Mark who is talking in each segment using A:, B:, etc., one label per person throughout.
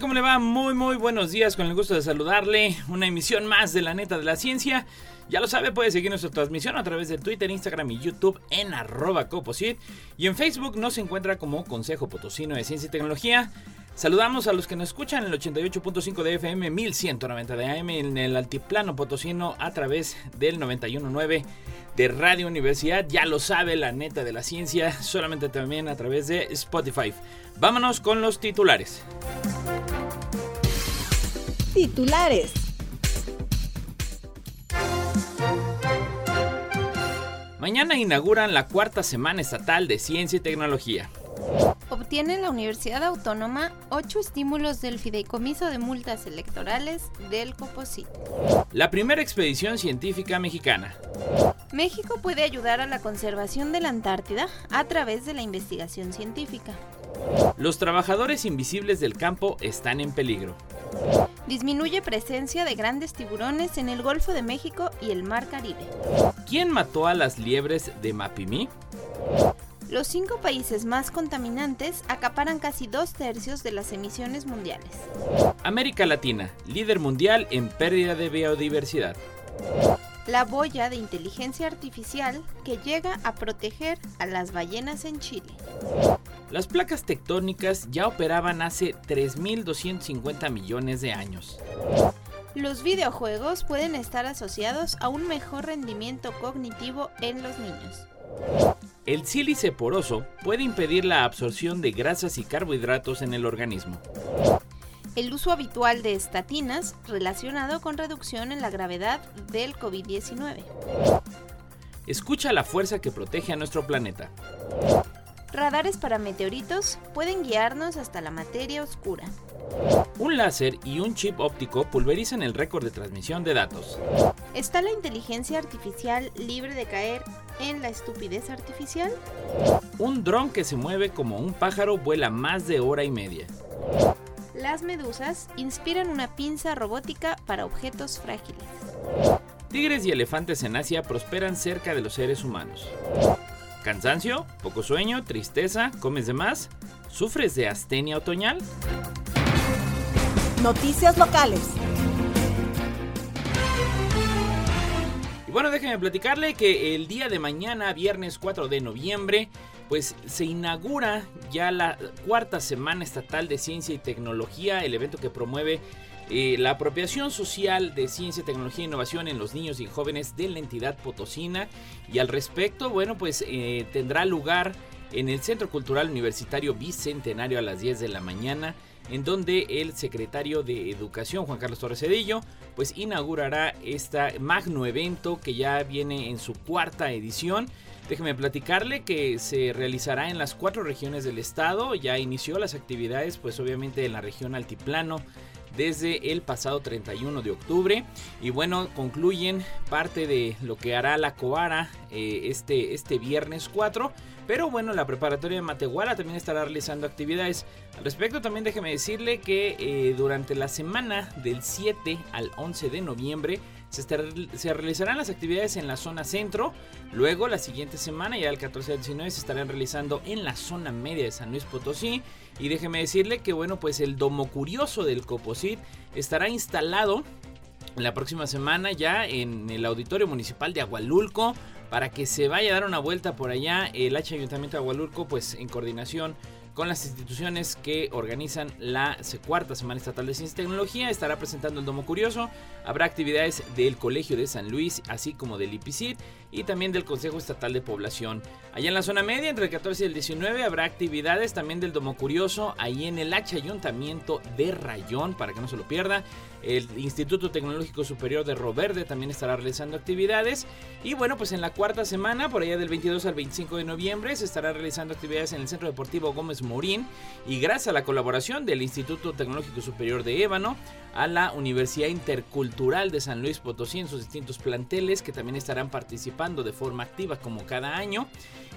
A: ¿Cómo le va? Muy, muy buenos días. Con el gusto de saludarle. Una emisión más de la neta de la ciencia. Ya lo sabe, puede seguir nuestra transmisión a través de Twitter, Instagram y YouTube en arroba coposit. Y en Facebook nos encuentra como Consejo Potosino de Ciencia y Tecnología. Saludamos a los que nos escuchan en el 88.5 de FM, 1190 de AM, en el altiplano potosino a través del 91.9 de Radio Universidad. Ya lo sabe, la neta de la ciencia, solamente también a través de Spotify. Vámonos con los titulares.
B: Titulares.
A: Mañana inauguran la cuarta semana estatal de ciencia y tecnología.
C: Obtiene la Universidad Autónoma ocho estímulos del Fideicomiso de Multas Electorales del COPOSIT.
A: La primera expedición científica mexicana.
C: México puede ayudar a la conservación de la Antártida a través de la investigación científica.
A: Los trabajadores invisibles del campo están en peligro.
C: Disminuye presencia de grandes tiburones en el Golfo de México y el Mar Caribe.
A: ¿Quién mató a las liebres de Mapimí?
C: Los cinco países más contaminantes acaparan casi dos tercios de las emisiones mundiales.
A: América Latina, líder mundial en pérdida de biodiversidad.
C: La boya de inteligencia artificial que llega a proteger a las ballenas en Chile.
A: Las placas tectónicas ya operaban hace 3.250 millones de años.
C: Los videojuegos pueden estar asociados a un mejor rendimiento cognitivo en los niños.
A: El sílice poroso puede impedir la absorción de grasas y carbohidratos en el organismo.
C: El uso habitual de estatinas relacionado con reducción en la gravedad del COVID-19.
A: Escucha la fuerza que protege a nuestro planeta.
C: Radares para meteoritos pueden guiarnos hasta la materia oscura.
A: Un láser y un chip óptico pulverizan el récord de transmisión de datos.
C: ¿Está la inteligencia artificial libre de caer en la estupidez artificial?
A: Un dron que se mueve como un pájaro vuela más de hora y media.
C: Las medusas inspiran una pinza robótica para objetos frágiles.
A: Tigres y elefantes en Asia prosperan cerca de los seres humanos. ¿Cansancio? ¿Poco sueño? ¿Tristeza? ¿Comes de más? ¿Sufres de astenia otoñal?
B: Noticias locales.
A: Y bueno, déjenme platicarle que el día de mañana, viernes 4 de noviembre, pues se inaugura ya la cuarta semana estatal de ciencia y tecnología, el evento que promueve eh, la apropiación social de ciencia, tecnología e innovación en los niños y jóvenes de la entidad potosina. Y al respecto, bueno, pues eh, tendrá lugar en el Centro Cultural Universitario Bicentenario a las 10 de la mañana en donde el secretario de Educación, Juan Carlos Torres Cedillo, pues inaugurará este magno evento que ya viene en su cuarta edición. Déjeme platicarle que se realizará en las cuatro regiones del estado. Ya inició las actividades, pues obviamente en la región altiplano desde el pasado 31 de octubre. Y bueno, concluyen parte de lo que hará la Coara eh, este, este viernes 4. Pero bueno, la preparatoria de Matehuala también estará realizando actividades. Al respecto, también déjeme decirle que eh, durante la semana del 7 al 11 de noviembre se, realizarán las actividades en la zona centro. Luego, la siguiente semana, ya el 14 al 19, se estarán realizando en la zona media de San Luis Potosí. Y déjeme decirle que, bueno, pues el Domo Curioso del Coposit estará instalado la próxima semana ya en el Auditorio Municipal de Agualulco para que se vaya a dar una vuelta por allá el H Ayuntamiento de Agualulco pues en coordinación con las instituciones que organizan la cuarta Semana Estatal de Ciencia y Tecnología. Estará presentando el Domo Curioso. Habrá actividades del Colegio de San Luis, así como del IPICIT y también del Consejo Estatal de Población. Allá en la zona media, entre el 14 y el 19, habrá actividades también del Domo Curioso, ahí en el H Ayuntamiento de Rayón, para que no se lo pierda. El Instituto Tecnológico Superior de Roverde también estará realizando actividades. Y bueno, pues en la cuarta semana, por allá del 22 al 25 de noviembre, se estará realizando actividades en el Centro Deportivo Gómez Morín y gracias a la colaboración del Instituto Tecnológico Superior de Ébano, a la Universidad Intercultural de San Luis Potosí en sus distintos planteles que también estarán participando de forma activa como cada año.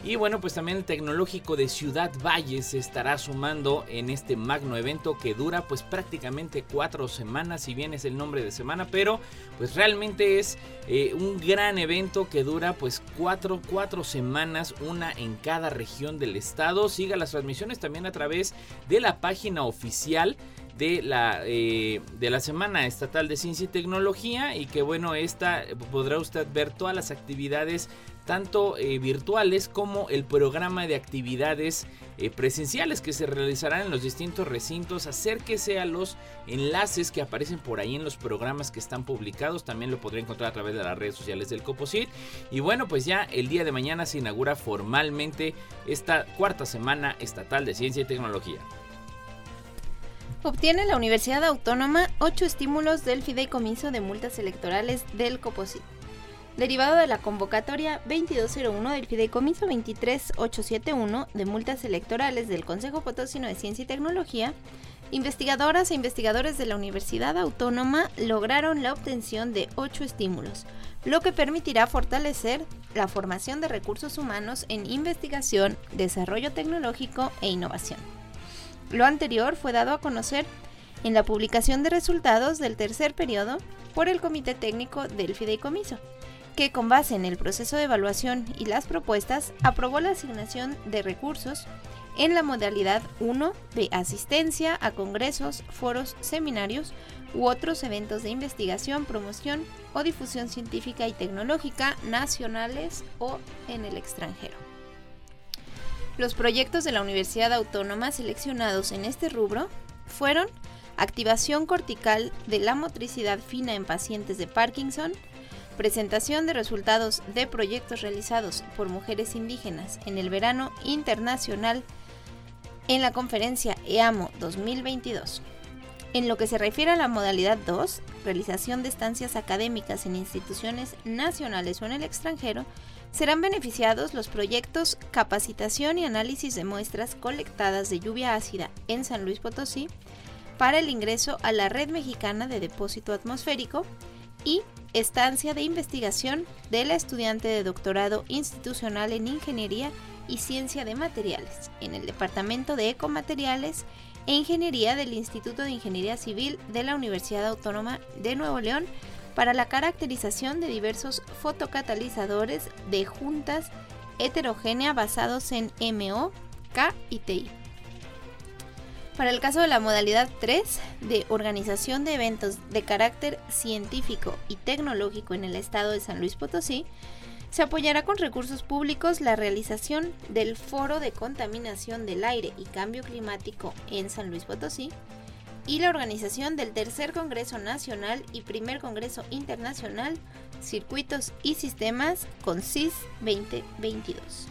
A: Y bueno, pues también el Tecnológico de Ciudad Valle se estará sumando en este magno evento que dura pues prácticamente cuatro semanas, si bien es el nombre de semana, pero pues realmente es eh, un gran evento que dura pues cuatro, cuatro semanas, una en cada región del estado. Siga las transmisiones también a través de la página oficial de la, eh, de la Semana Estatal de Ciencia y Tecnología y que bueno, esta podrá usted ver todas las actividades tanto eh, virtuales como el programa de actividades eh, presenciales que se realizarán en los distintos recintos. Acérquese a los enlaces que aparecen por ahí en los programas que están publicados. También lo podrá encontrar a través de las redes sociales del Coposit. Y bueno, pues ya el día de mañana se inaugura formalmente esta cuarta semana estatal de ciencia y tecnología.
C: Obtiene la Universidad Autónoma 8 estímulos del fideicomiso de multas electorales del COPOSIT. Derivado de la convocatoria 2201 del fideicomiso 23871 de multas electorales del Consejo Potosino de Ciencia y Tecnología, investigadoras e investigadores de la Universidad Autónoma lograron la obtención de 8 estímulos, lo que permitirá fortalecer la formación de recursos humanos en investigación, desarrollo tecnológico e innovación. Lo anterior fue dado a conocer en la publicación de resultados del tercer periodo por el Comité Técnico del Fideicomiso, que con base en el proceso de evaluación y las propuestas aprobó la asignación de recursos en la modalidad 1 de asistencia a congresos, foros, seminarios u otros eventos de investigación, promoción o difusión científica y tecnológica nacionales o en el extranjero. Los proyectos de la Universidad Autónoma seleccionados en este rubro fueron activación cortical de la motricidad fina en pacientes de Parkinson, presentación de resultados de proyectos realizados por mujeres indígenas en el verano internacional en la conferencia EAMO 2022. En lo que se refiere a la modalidad 2, realización de estancias académicas en instituciones nacionales o en el extranjero, Serán beneficiados los proyectos Capacitación y Análisis de Muestras Colectadas de Lluvia Ácida en San Luis Potosí para el ingreso a la Red Mexicana de Depósito Atmosférico y Estancia de Investigación de la estudiante de doctorado institucional en Ingeniería y Ciencia de Materiales en el Departamento de Ecomateriales e Ingeniería del Instituto de Ingeniería Civil de la Universidad Autónoma de Nuevo León para la caracterización de diversos fotocatalizadores de juntas heterogénea basados en MO, K y TI. Para el caso de la modalidad 3 de organización de eventos de carácter científico y tecnológico en el estado de San Luis Potosí, se apoyará con recursos públicos la realización del Foro de Contaminación del Aire y Cambio Climático en San Luis Potosí, y la organización del Tercer Congreso Nacional y Primer Congreso Internacional Circuitos y Sistemas con CIS 2022.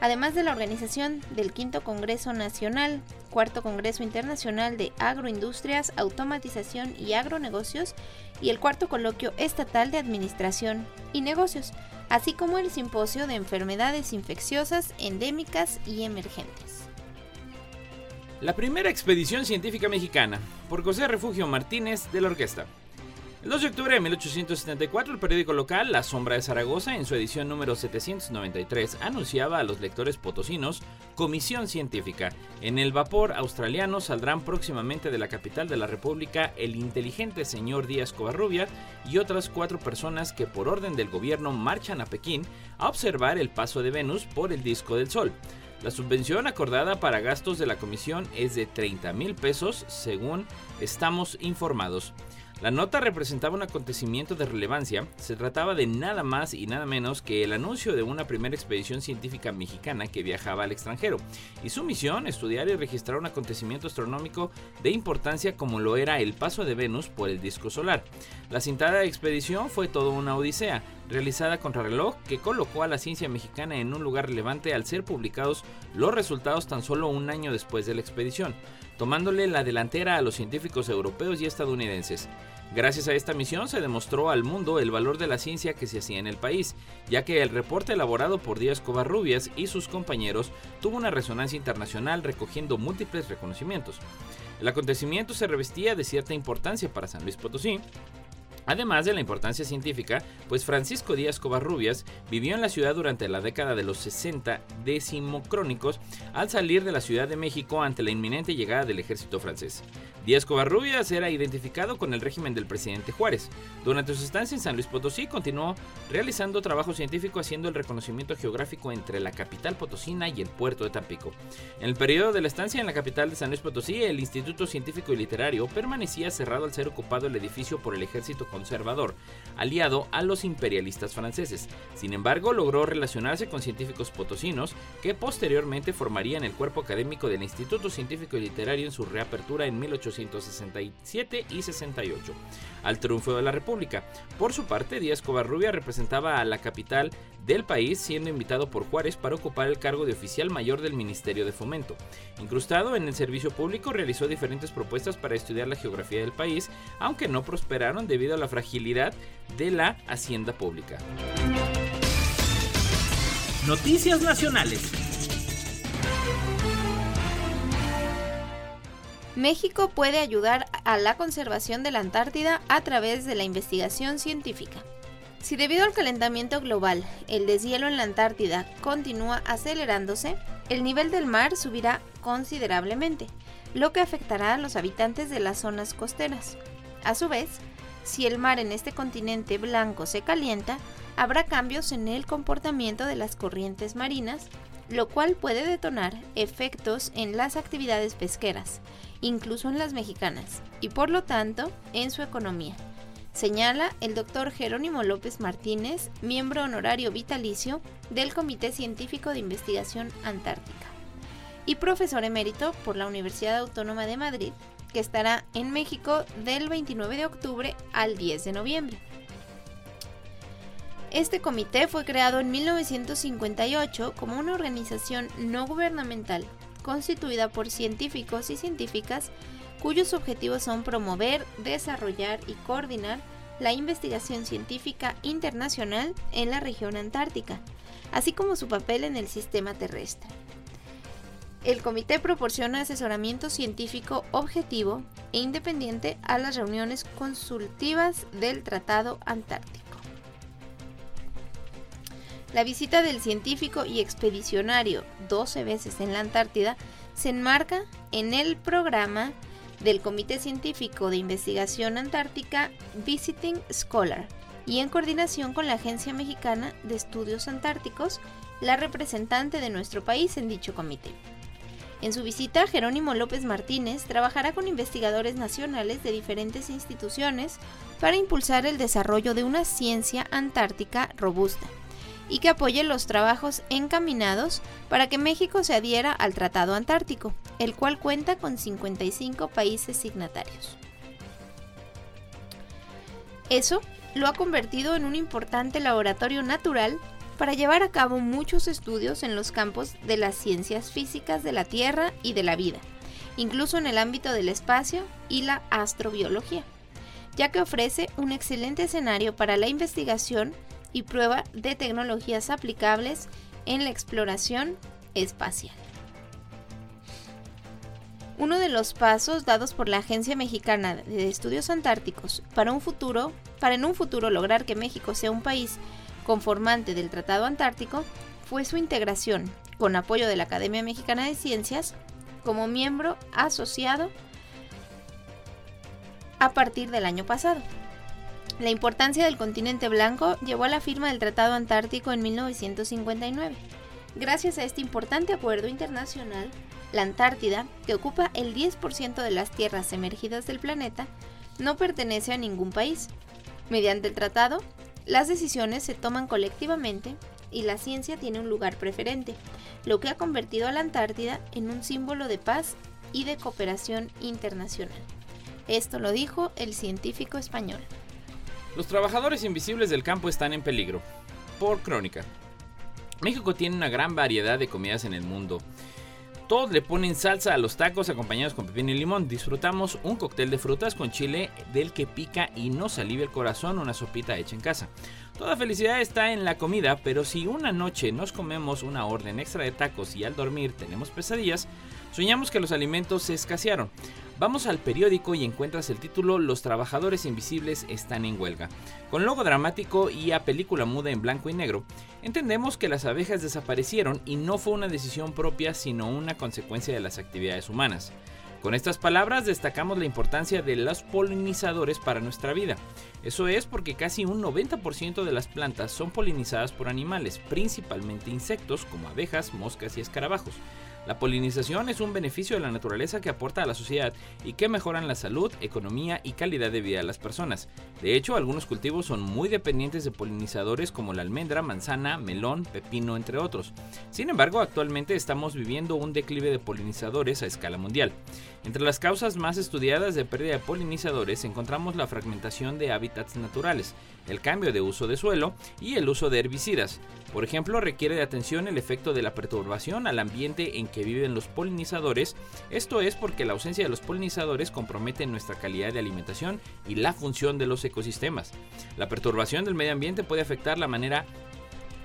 C: Además de la organización del Quinto Congreso Nacional, Cuarto Congreso Internacional de Agroindustrias, Automatización y Agronegocios y el Cuarto Coloquio Estatal de Administración y Negocios, así como el Simposio de Enfermedades Infecciosas Endémicas y Emergentes.
A: La primera expedición científica mexicana, por José Refugio Martínez de la Orquesta. El 2 de octubre de 1874, el periódico local La Sombra de Zaragoza, en su edición número 793, anunciaba a los lectores potosinos Comisión Científica. En el vapor australiano saldrán próximamente de la capital de la República el inteligente señor Díaz Covarrubia y otras cuatro personas que por orden del gobierno marchan a Pekín a observar el paso de Venus por el disco del Sol. La subvención acordada para gastos de la comisión es de 30 mil pesos, según estamos informados. La nota representaba un acontecimiento de relevancia, se trataba de nada más y nada menos que el anuncio de una primera expedición científica mexicana que viajaba al extranjero, y su misión estudiar y registrar un acontecimiento astronómico de importancia como lo era el paso de Venus por el disco solar. La cintada expedición fue toda una odisea, realizada contra reloj que colocó a la ciencia mexicana en un lugar relevante al ser publicados los resultados tan solo un año después de la expedición, tomándole la delantera a los científicos europeos y estadounidenses. Gracias a esta misión se demostró al mundo el valor de la ciencia que se hacía en el país, ya que el reporte elaborado por Díaz Covarrubias y sus compañeros tuvo una resonancia internacional recogiendo múltiples reconocimientos. El acontecimiento se revestía de cierta importancia para San Luis Potosí, Además de la importancia científica, pues Francisco Díaz Covarrubias vivió en la ciudad durante la década de los 60 decimocrónicos al salir de la Ciudad de México ante la inminente llegada del ejército francés. Díaz Covarrubias era identificado con el régimen del presidente Juárez. Durante su estancia en San Luis Potosí continuó realizando trabajo científico haciendo el reconocimiento geográfico entre la capital potosina y el puerto de Tampico. En el periodo de la estancia en la capital de San Luis Potosí, el Instituto Científico y Literario permanecía cerrado al ser ocupado el edificio por el ejército conservador, aliado a los imperialistas franceses. Sin embargo, logró relacionarse con científicos potosinos que posteriormente formarían el cuerpo académico del Instituto Científico y Literario en su reapertura en 1867 y 68, al triunfo de la República. Por su parte, Díaz Covarrubia representaba a la capital del país, siendo invitado por Juárez para ocupar el cargo de oficial mayor del Ministerio de Fomento. Incrustado en el servicio público, realizó diferentes propuestas para estudiar la geografía del país, aunque no prosperaron debido a la fragilidad de la hacienda pública.
D: Noticias Nacionales.
C: México puede ayudar a la conservación de la Antártida a través de la investigación científica. Si debido al calentamiento global el deshielo en la Antártida continúa acelerándose, el nivel del mar subirá considerablemente, lo que afectará a los habitantes de las zonas costeras. A su vez, si el mar en este continente blanco se calienta, habrá cambios en el comportamiento de las corrientes marinas, lo cual puede detonar efectos en las actividades pesqueras, incluso en las mexicanas, y por lo tanto en su economía. Señala el doctor Jerónimo López Martínez, miembro honorario vitalicio del Comité Científico de Investigación Antártica y profesor emérito por la Universidad Autónoma de Madrid, que estará en México del 29 de octubre al 10 de noviembre. Este comité fue creado en 1958 como una organización no gubernamental constituida por científicos y científicas cuyos objetivos son promover, desarrollar y coordinar la investigación científica internacional en la región antártica, así como su papel en el sistema terrestre. El comité proporciona asesoramiento científico objetivo e independiente a las reuniones consultivas del Tratado Antártico. La visita del científico y expedicionario 12 veces en la Antártida se enmarca en el programa del Comité Científico de Investigación Antártica Visiting Scholar y en coordinación con la Agencia Mexicana de Estudios Antárticos, la representante de nuestro país en dicho comité. En su visita, Jerónimo López Martínez trabajará con investigadores nacionales de diferentes instituciones para impulsar el desarrollo de una ciencia antártica robusta y que apoye los trabajos encaminados para que México se adhiera al Tratado Antártico, el cual cuenta con 55 países signatarios. Eso lo ha convertido en un importante laboratorio natural para llevar a cabo muchos estudios en los campos de las ciencias físicas de la Tierra y de la vida, incluso en el ámbito del espacio y la astrobiología, ya que ofrece un excelente escenario para la investigación y prueba de tecnologías aplicables en la exploración espacial. Uno de los pasos dados por la Agencia Mexicana de Estudios Antárticos para un futuro, para en un futuro lograr que México sea un país conformante del Tratado Antártico, fue su integración, con apoyo de la Academia Mexicana de Ciencias, como miembro asociado a partir del año pasado. La importancia del continente blanco llevó a la firma del Tratado Antártico en 1959. Gracias a este importante acuerdo internacional, la Antártida, que ocupa el 10% de las tierras emergidas del planeta, no pertenece a ningún país. Mediante el tratado, las decisiones se toman colectivamente y la ciencia tiene un lugar preferente, lo que ha convertido a la Antártida en un símbolo de paz y de cooperación internacional. Esto lo dijo el científico español.
A: Los trabajadores invisibles del campo están en peligro. Por crónica. México tiene una gran variedad de comidas en el mundo. Todos le ponen salsa a los tacos acompañados con pepino y limón. Disfrutamos un cóctel de frutas con chile del que pica y nos alivia el corazón una sopita hecha en casa. Toda felicidad está en la comida, pero si una noche nos comemos una orden extra de tacos y al dormir tenemos pesadillas, soñamos que los alimentos se escasearon. Vamos al periódico y encuentras el título Los trabajadores invisibles están en huelga. Con logo dramático y a película muda en blanco y negro, entendemos que las abejas desaparecieron y no fue una decisión propia sino una consecuencia de las actividades humanas. Con estas palabras destacamos la importancia de los polinizadores para nuestra vida. Eso es porque casi un 90% de las plantas son polinizadas por animales, principalmente insectos como abejas, moscas y escarabajos. La polinización es un beneficio de la naturaleza que aporta a la sociedad y que mejoran la salud, economía y calidad de vida de las personas. De hecho, algunos cultivos son muy dependientes de polinizadores como la almendra, manzana, melón, pepino, entre otros. Sin embargo, actualmente estamos viviendo un declive de polinizadores a escala mundial. Entre las causas más estudiadas de pérdida de polinizadores encontramos la fragmentación de hábitats naturales, el cambio de uso de suelo y el uso de herbicidas. Por ejemplo, requiere de atención el efecto de la perturbación al ambiente en que viven los polinizadores. Esto es porque la ausencia de los polinizadores compromete nuestra calidad de alimentación y la función de los ecosistemas. La perturbación del medio ambiente puede afectar la manera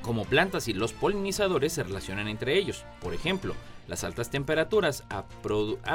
A: como plantas y los polinizadores se relacionan entre ellos. Por ejemplo, las altas temperaturas ha,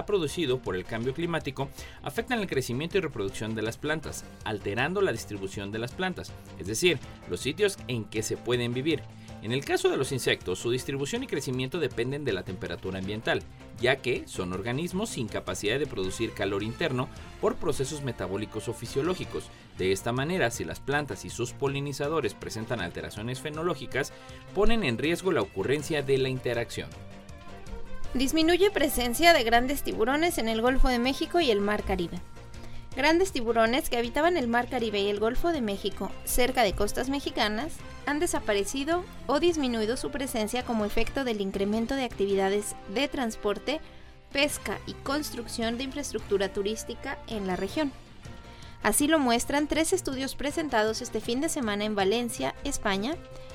A: producido por el cambio climático afectan el crecimiento y reproducción de las plantas, alterando la distribución de las plantas, es decir, los sitios en que se pueden vivir. En el caso de los insectos, su distribución y crecimiento dependen de la temperatura ambiental, ya que son organismos sin capacidad de producir calor interno por procesos metabólicos o fisiológicos. De esta manera, si las plantas y sus polinizadores presentan alteraciones fenológicas, ponen en riesgo la ocurrencia de la interacción.
C: Disminuye presencia de grandes tiburones en el Golfo de México y el Mar Caribe. Grandes tiburones que habitaban el Mar Caribe y el Golfo de México, cerca de costas mexicanas, han desaparecido o disminuido su presencia como efecto del incremento de actividades de transporte, pesca y construcción de infraestructura turística en la región. Así lo muestran tres estudios presentados este fin de semana en Valencia, España,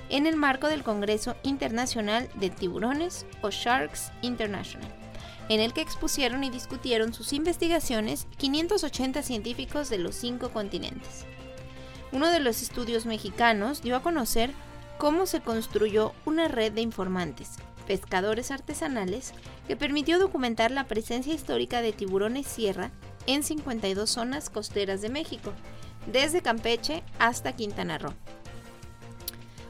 C: en el marco del Congreso Internacional de Tiburones o Sharks International en el que expusieron y discutieron sus investigaciones 580 científicos de los cinco continentes. Uno de los estudios mexicanos dio a conocer cómo se construyó una red de informantes, pescadores artesanales, que permitió documentar la presencia histórica de tiburones sierra en 52 zonas costeras de México, desde Campeche hasta Quintana Roo.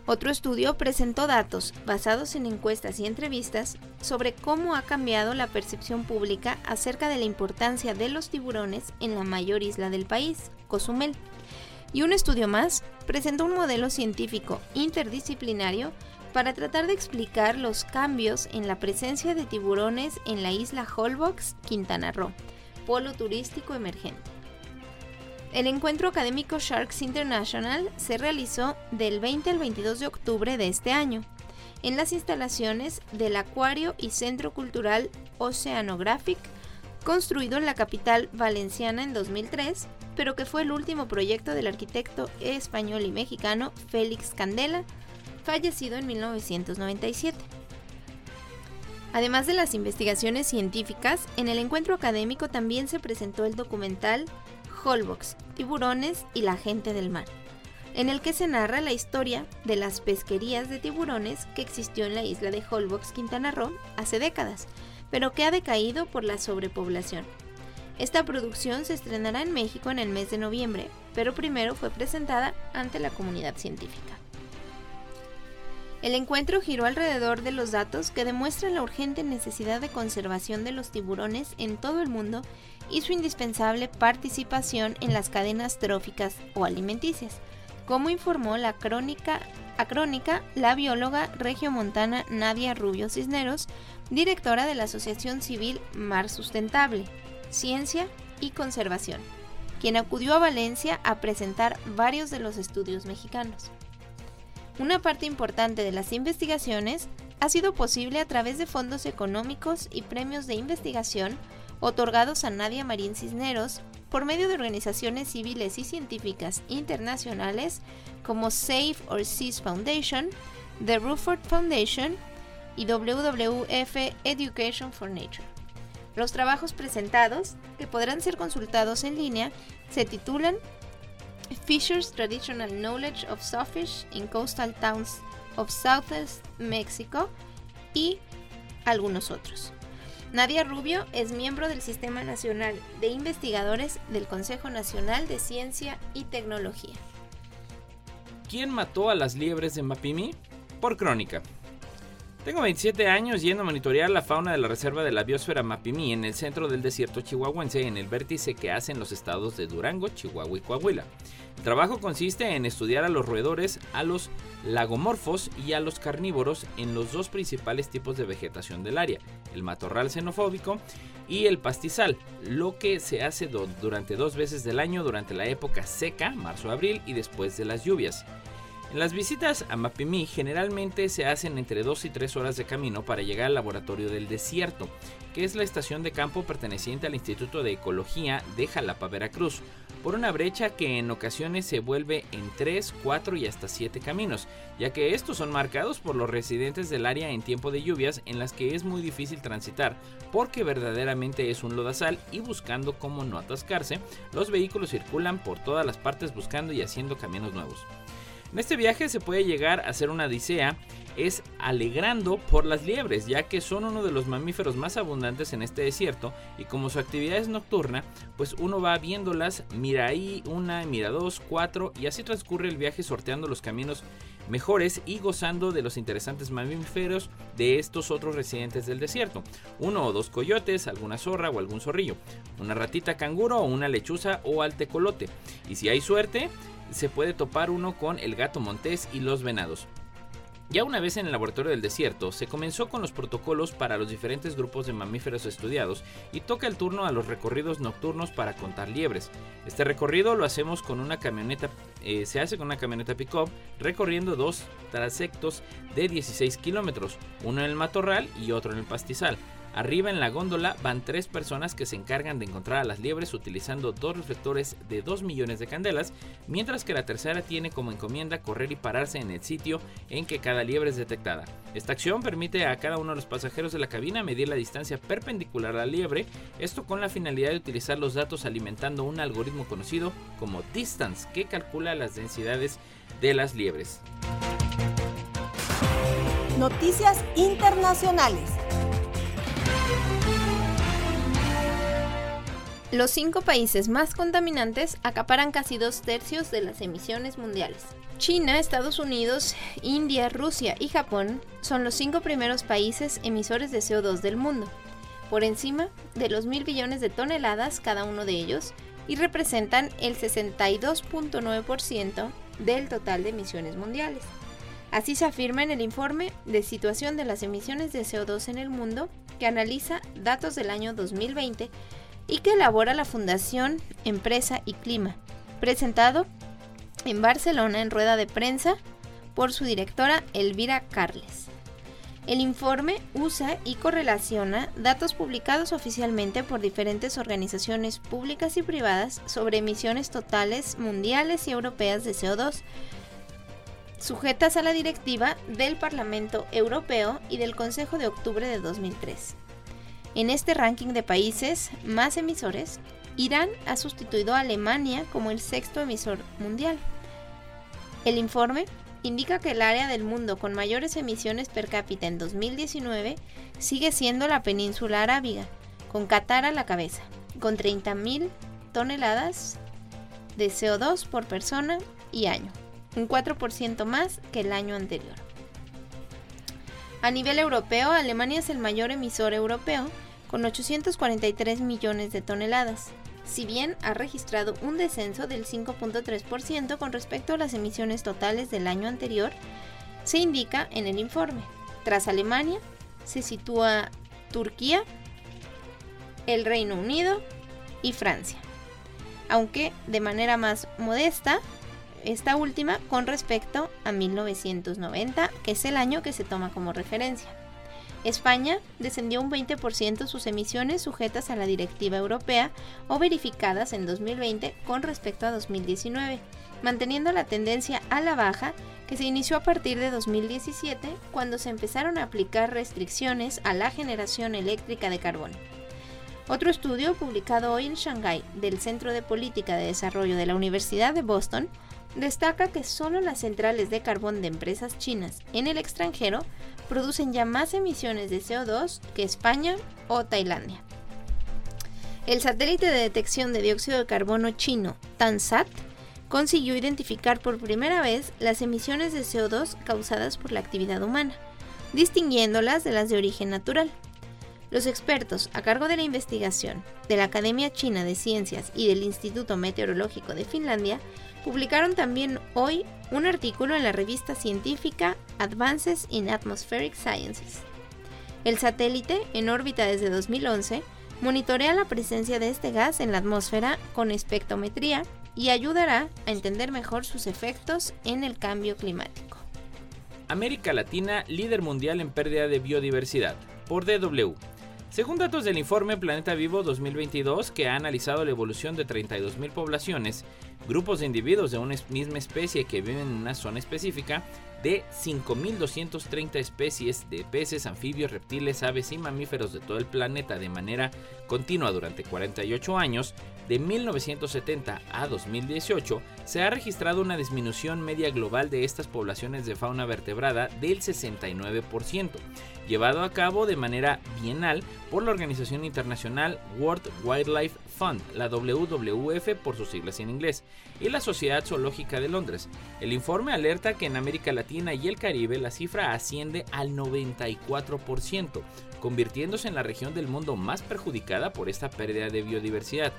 C: Otro estudio presentó datos basados en encuestas y entrevistas sobre cómo ha cambiado la percepción pública acerca de la importancia de los tiburones en la mayor isla del país, Cozumel. Y un estudio más presentó un modelo científico interdisciplinario para tratar de explicar los cambios en la presencia de tiburones en la isla Holbox, Quintana Roo, polo turístico emergente. El encuentro académico Sharks International se realizó del 20 al 22 de octubre de este año en las instalaciones del Acuario y Centro Cultural Oceanographic, construido en la capital valenciana en 2003, pero que fue el último proyecto del arquitecto español y mexicano Félix Candela, fallecido en 1997. Además de las investigaciones científicas, en el encuentro académico también se presentó el documental Holbox, tiburones y la gente del mar, en el que se narra la historia de las pesquerías de tiburones que existió en la isla de Holbox, Quintana Roo, hace décadas, pero que ha decaído por la sobrepoblación. Esta producción se estrenará en México en el mes de noviembre, pero primero fue presentada ante la comunidad científica. El encuentro giró alrededor de los datos que demuestran la urgente necesidad de conservación de los tiburones en todo el mundo y su indispensable participación en las cadenas tróficas o alimenticias, como informó la crónica, crónica la bióloga regiomontana Nadia Rubio Cisneros, directora de la Asociación Civil Mar Sustentable, Ciencia y Conservación, quien acudió a Valencia a presentar varios de los estudios mexicanos. Una parte importante de las investigaciones ha sido posible a través de fondos económicos y premios de investigación otorgados a Nadia Marín Cisneros por medio de organizaciones civiles y científicas internacionales como Save or Cease Foundation, The Rutherford Foundation y WWF Education for Nature. Los trabajos presentados, que podrán ser consultados en línea, se titulan Fisher's Traditional Knowledge of Sawfish in Coastal Towns of Southeast Mexico y algunos otros. Nadia Rubio es miembro del Sistema Nacional de Investigadores del Consejo Nacional de Ciencia y Tecnología.
A: ¿Quién mató a las liebres de Mapimí? Por crónica. Tengo 27 años yendo a monitorear la fauna de la reserva de la biosfera Mapimí en el centro del desierto chihuahuense en el vértice que hacen los estados de Durango, Chihuahua y Coahuila. El trabajo consiste en estudiar a los roedores, a los lagomorfos y a los carnívoros en los dos principales tipos de vegetación del área, el matorral xenofóbico y el pastizal, lo que se hace durante dos veces del año durante la época seca, marzo-abril, y después de las lluvias. Las visitas a Mapimí generalmente se hacen entre 2 y 3 horas de camino para llegar al laboratorio del desierto, que es la estación de campo perteneciente al Instituto de Ecología de Jalapa, Veracruz, por una brecha que en ocasiones se vuelve en 3, 4 y hasta 7 caminos, ya que estos son marcados por los residentes del área en tiempo de lluvias en las que es muy difícil transitar, porque verdaderamente es un lodazal y buscando cómo no atascarse, los vehículos circulan por todas las partes buscando y haciendo caminos nuevos. En este viaje se puede llegar a hacer una odisea, es alegrando por las liebres, ya que son uno de los mamíferos más abundantes en este desierto y como su actividad es nocturna, pues uno va viéndolas, mira ahí una, mira dos, cuatro y así transcurre el viaje sorteando los caminos mejores y gozando de los interesantes mamíferos de estos otros residentes del desierto. Uno o dos coyotes, alguna zorra o algún zorrillo, una ratita canguro o una lechuza o al tecolote. Y si hay suerte, se puede topar uno con el gato montés y los venados. Ya una vez en el laboratorio del desierto, se comenzó con los protocolos para los diferentes grupos de mamíferos estudiados y toca el turno a los recorridos nocturnos para contar liebres. Este recorrido lo hacemos con una camioneta, eh, se hace con una camioneta pick-up recorriendo dos trasectos de 16 kilómetros, uno en el matorral y otro en el pastizal. Arriba en la góndola van tres personas que se encargan de encontrar a las liebres utilizando dos reflectores de 2 millones de candelas, mientras que la tercera tiene como encomienda correr y pararse en el sitio en que cada liebre es detectada. Esta acción permite a cada uno de los pasajeros de la cabina medir la distancia perpendicular a la liebre, esto con la finalidad de utilizar los datos alimentando un algoritmo conocido como Distance, que calcula las densidades de las liebres.
B: Noticias internacionales.
C: Los cinco países más contaminantes acaparan casi dos tercios de las emisiones mundiales. China, Estados Unidos, India, Rusia y Japón son los cinco primeros países emisores de CO2 del mundo, por encima de los mil billones de toneladas cada uno de ellos, y representan el 62.9% del total de emisiones mundiales. Así se afirma en el informe de situación de las emisiones de CO2 en el mundo que analiza datos del año 2020 y que elabora la Fundación Empresa y Clima, presentado en Barcelona en rueda de prensa por su directora Elvira Carles. El informe usa y correlaciona datos publicados oficialmente por diferentes organizaciones públicas y privadas sobre emisiones totales mundiales y europeas de CO2, sujetas a la directiva del Parlamento Europeo y del Consejo de octubre de 2003. En este ranking de países más emisores, Irán ha sustituido a Alemania como el sexto emisor mundial. El informe indica que el área del mundo con mayores emisiones per cápita en 2019 sigue siendo la península arábiga, con Qatar a la cabeza, con 30.000 toneladas de CO2 por persona y año, un 4% más que el año anterior. A nivel europeo, Alemania es el mayor emisor europeo, con 843 millones de toneladas, si bien ha registrado un descenso del 5.3% con respecto a las emisiones totales del año anterior, se indica en el informe. Tras Alemania, se sitúa Turquía, el Reino Unido y Francia, aunque de manera más modesta, esta última con respecto a 1990, que es el año que se toma como referencia. España descendió un 20% sus emisiones sujetas a la directiva europea o verificadas en 2020 con respecto a 2019, manteniendo la tendencia a la baja que se inició a partir de 2017 cuando se empezaron a aplicar restricciones a la generación eléctrica de carbón. Otro estudio publicado hoy en Shanghái del Centro de Política de Desarrollo de la Universidad de Boston destaca que solo las centrales de carbón de empresas chinas en el extranjero producen ya más emisiones de CO2 que España o Tailandia. El satélite de detección de dióxido de carbono chino, TANSAT, consiguió identificar por primera vez las emisiones de CO2 causadas por la actividad humana, distinguiéndolas de las de origen natural. Los expertos a cargo de la investigación de la Academia China de Ciencias y del Instituto Meteorológico de Finlandia publicaron también hoy un artículo en la revista científica Advances in Atmospheric Sciences. El satélite, en órbita desde 2011, monitorea la presencia de este gas en la atmósfera con espectrometría y ayudará a entender mejor sus efectos en el cambio climático.
A: América Latina, líder mundial en pérdida de biodiversidad, por DW. Según datos del informe Planeta Vivo 2022, que ha analizado la evolución de 32.000 poblaciones, grupos de individuos de una misma especie que viven en una zona específica, de 5.230 especies de peces, anfibios, reptiles, aves y mamíferos de todo el planeta de manera continua durante 48 años, de 1970 a 2018, se ha registrado una disminución media global de estas poblaciones de fauna vertebrada del 69%, llevado a cabo de manera bienal por la organización internacional World Wildlife Fund, la WWF por sus siglas en inglés, y la Sociedad Zoológica de Londres. El informe alerta que en América Latina y el Caribe la cifra asciende al 94%, convirtiéndose en la región del mundo más perjudicada por esta pérdida de biodiversidad.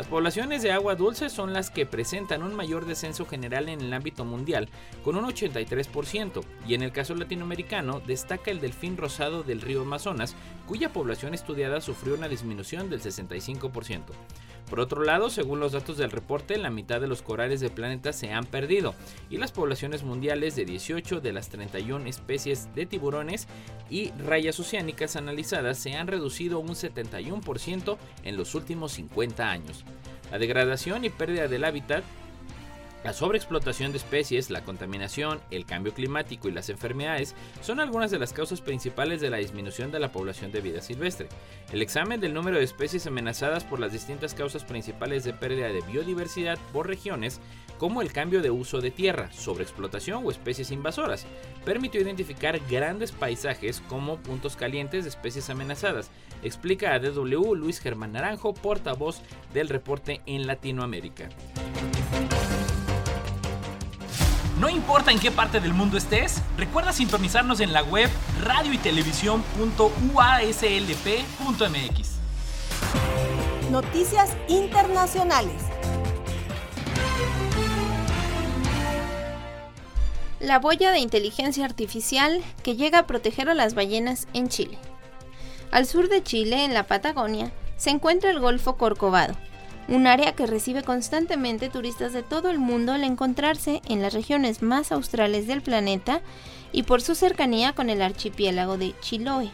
A: Las poblaciones de agua dulce son las que presentan un mayor descenso general en el ámbito mundial, con un 83%, y en el caso latinoamericano destaca el delfín rosado del río Amazonas, cuya población estudiada sufrió una disminución del 65%. Por otro lado, según los datos del reporte, la mitad de los corales del planeta se han perdido y las poblaciones mundiales de 18 de las 31 especies de tiburones y rayas oceánicas analizadas se han reducido un 71% en los últimos 50 años. La degradación y pérdida del hábitat la sobreexplotación de especies, la contaminación, el cambio climático y las enfermedades son algunas de las causas principales de la disminución de la población de vida silvestre. El examen del número de especies amenazadas por las distintas causas principales de pérdida de biodiversidad por regiones, como el cambio de uso de tierra, sobreexplotación o especies invasoras, permitió identificar grandes paisajes como puntos calientes de especies amenazadas, explica a DW Luis Germán Naranjo, portavoz del reporte en Latinoamérica.
D: No importa en qué parte del mundo estés, recuerda sintonizarnos en la web radio y
B: Noticias internacionales.
C: La boya de inteligencia artificial que llega a proteger a las ballenas en Chile. Al sur de Chile, en la Patagonia, se encuentra el Golfo Corcovado, un área que recibe constantemente turistas de todo el mundo al encontrarse en las regiones más australes del planeta y por su cercanía con el archipiélago de Chiloé.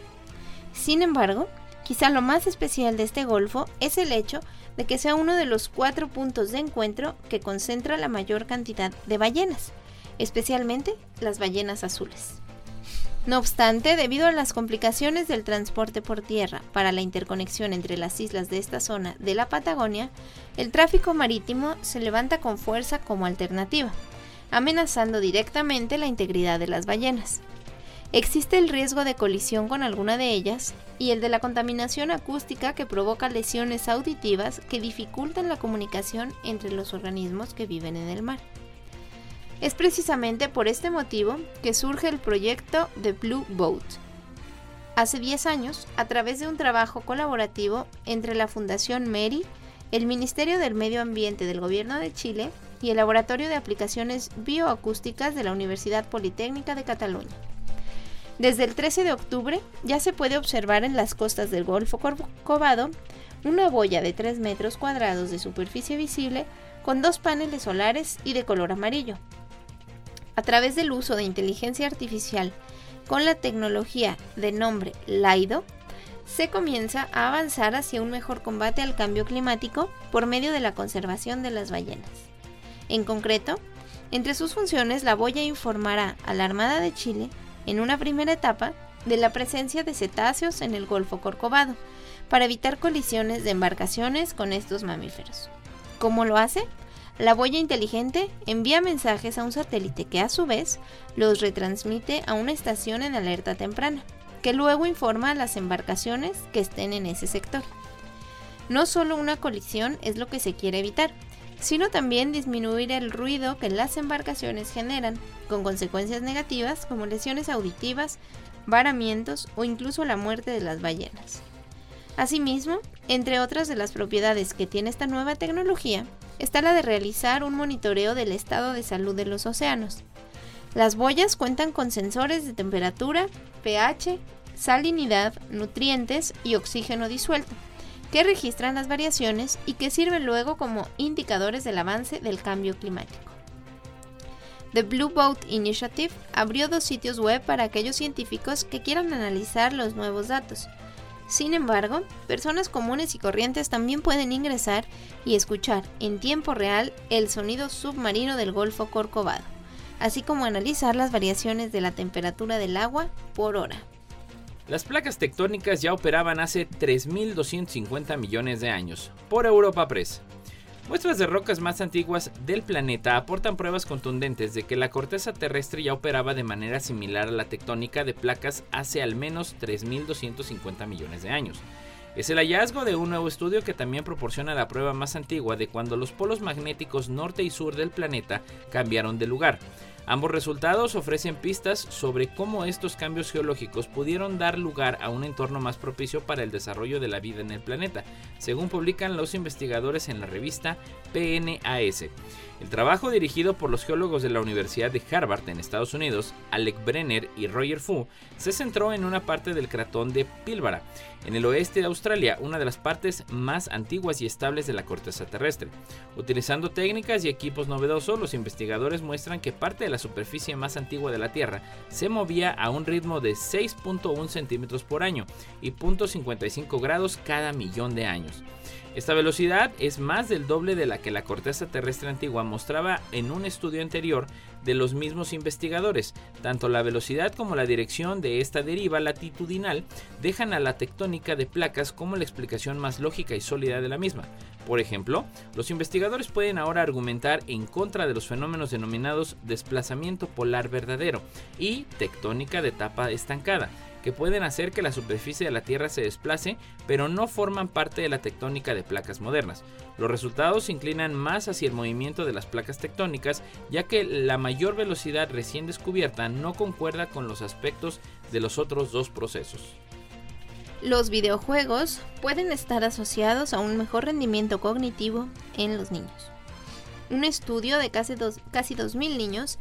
C: Sin embargo, quizá lo más especial de este golfo es el hecho de que sea uno de los cuatro puntos de encuentro que concentra la mayor cantidad de ballenas, especialmente las ballenas azules. No obstante, debido a las complicaciones del transporte por tierra para la interconexión entre las islas de esta zona de la Patagonia, el tráfico marítimo se levanta con fuerza como alternativa, amenazando directamente la integridad de las ballenas. Existe el riesgo de colisión con alguna de ellas y el de la contaminación acústica que provoca lesiones auditivas que dificultan la comunicación entre los organismos que viven en el mar. Es precisamente por este motivo que surge el proyecto The Blue Boat. Hace 10 años, a través de un trabajo colaborativo entre la Fundación MERI, el Ministerio del Medio Ambiente del Gobierno de Chile y el Laboratorio de Aplicaciones Bioacústicas de la Universidad Politécnica de Cataluña. Desde el 13 de octubre ya se puede observar en las costas del Golfo Corcovado una boya de 3 metros cuadrados de superficie visible con dos paneles solares y de color amarillo, a través del uso de inteligencia artificial con la tecnología de nombre LIDO, se comienza a avanzar hacia un mejor combate al cambio climático por medio de la conservación de las ballenas. En concreto, entre sus funciones, la boya informará a la Armada de Chile, en una primera etapa, de la presencia de cetáceos en el Golfo Corcovado, para evitar colisiones de embarcaciones con estos mamíferos. ¿Cómo lo hace? La boya inteligente envía mensajes a un satélite que a su vez los retransmite a una estación en alerta temprana, que luego informa a las embarcaciones que estén en ese sector. No solo una colisión es lo que se quiere evitar, sino también disminuir el ruido que las embarcaciones generan, con consecuencias negativas como lesiones auditivas, varamientos o incluso la muerte de las ballenas. Asimismo, entre otras de las propiedades que tiene esta nueva tecnología, está la de realizar un monitoreo del estado de salud de los océanos. Las boyas cuentan con sensores de temperatura, pH, salinidad, nutrientes y oxígeno disuelto, que registran las variaciones y que sirven luego como indicadores del avance del cambio climático. The Blue Boat Initiative abrió dos sitios web para aquellos científicos que quieran analizar los nuevos datos, sin embargo, personas comunes y corrientes también pueden ingresar y escuchar en tiempo real el sonido submarino del Golfo Corcovado, así como analizar las variaciones de la temperatura del agua por hora.
A: Las placas tectónicas ya operaban hace 3.250 millones de años, por Europa Press. Muestras de rocas más antiguas del planeta aportan pruebas contundentes de que la corteza terrestre ya operaba de manera similar a la tectónica de placas hace al menos 3.250 millones de años. Es el hallazgo de un nuevo estudio que también proporciona la prueba más antigua de cuando los polos magnéticos norte y sur del planeta cambiaron de lugar. Ambos resultados ofrecen pistas sobre cómo estos cambios geológicos pudieron dar lugar a un entorno más propicio para el desarrollo de la vida en el planeta, según publican los investigadores en la revista PNAS. El trabajo dirigido por los geólogos de la Universidad de Harvard en Estados Unidos, Alec Brenner y Roger Fu, se centró en una parte del cratón de Pilbara, en el oeste de Australia, una de las partes más antiguas y estables de la corteza terrestre. Utilizando técnicas y equipos novedosos, los investigadores muestran que parte de la superficie más antigua de la Tierra se movía a un ritmo de 6.1 centímetros por año y 0.55 grados cada millón de años. Esta velocidad es más del doble de la que la corteza terrestre antigua mostraba en un estudio anterior de los mismos investigadores. Tanto la velocidad como la dirección de esta deriva latitudinal dejan a la tectónica de placas como la explicación más lógica y sólida de la misma. Por ejemplo, los investigadores pueden ahora argumentar en contra de los fenómenos denominados desplazamiento polar verdadero y tectónica de etapa estancada que pueden hacer que la superficie de la Tierra se desplace, pero no forman parte de la tectónica de placas modernas. Los resultados se inclinan más hacia el movimiento de las placas tectónicas, ya que la mayor velocidad recién descubierta no concuerda con los aspectos de los otros dos procesos.
C: Los videojuegos pueden estar asociados a un mejor rendimiento cognitivo en los niños. Un estudio de casi, dos, casi 2.000 niños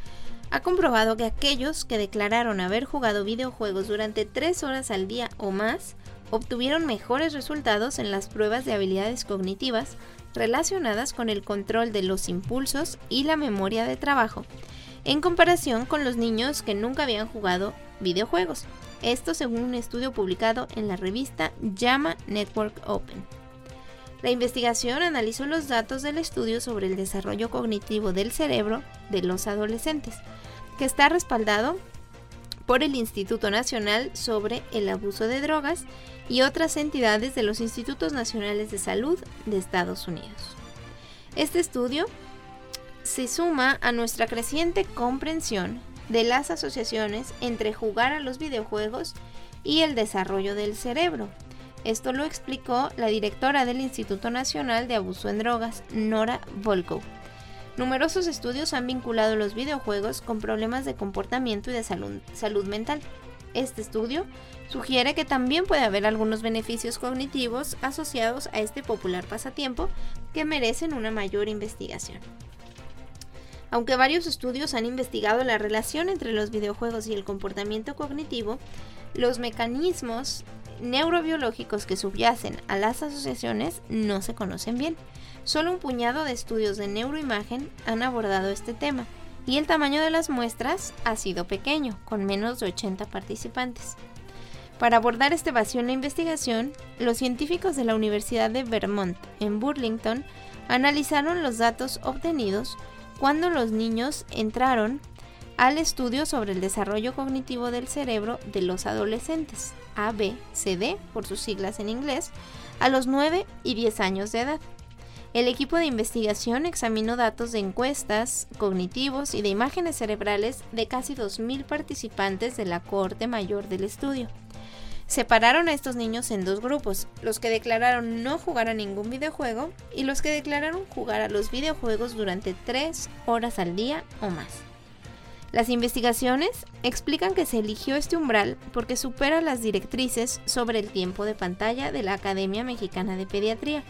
C: ha comprobado que aquellos que declararon haber jugado videojuegos durante 3 horas al día o más obtuvieron mejores resultados en las pruebas de habilidades cognitivas relacionadas con el control de los impulsos y la memoria de trabajo, en comparación con los niños que nunca habían jugado videojuegos. Esto según un estudio publicado en la revista JAMA Network Open. La investigación analizó los datos del estudio sobre el desarrollo cognitivo del cerebro de los adolescentes, que está respaldado por el Instituto Nacional sobre el Abuso de Drogas y otras entidades de los Institutos Nacionales de Salud de Estados Unidos. Este estudio se suma a nuestra creciente comprensión de las asociaciones entre jugar a los videojuegos y el desarrollo del cerebro. Esto lo explicó la directora del Instituto Nacional de Abuso en Drogas, Nora Volkov. Numerosos estudios han vinculado los videojuegos con problemas de comportamiento y de salud, salud mental. Este estudio sugiere que también puede haber algunos beneficios cognitivos asociados a este popular pasatiempo que merecen una mayor investigación. Aunque varios estudios han investigado la relación entre los videojuegos y el comportamiento cognitivo, los mecanismos neurobiológicos que subyacen a las asociaciones no se conocen bien. Solo un puñado de estudios de neuroimagen han abordado este tema, y el tamaño de las muestras ha sido pequeño, con menos de 80 participantes. Para abordar este vacío en la investigación, los científicos de la Universidad de Vermont, en Burlington, analizaron los datos obtenidos cuando los niños entraron al estudio sobre el desarrollo cognitivo del cerebro de los adolescentes, ABCD por sus siglas en inglés, a los 9 y 10 años de edad. El equipo de investigación examinó datos de encuestas cognitivos y de imágenes cerebrales de casi 2.000 participantes de la cohorte mayor del estudio. Separaron a estos niños en dos grupos, los que declararon no jugar a ningún videojuego y los que declararon jugar a los videojuegos durante 3 horas al día o más. Las investigaciones explican que se eligió este umbral porque supera las directrices sobre el tiempo de pantalla de la Academia Mexicana de Pediatría,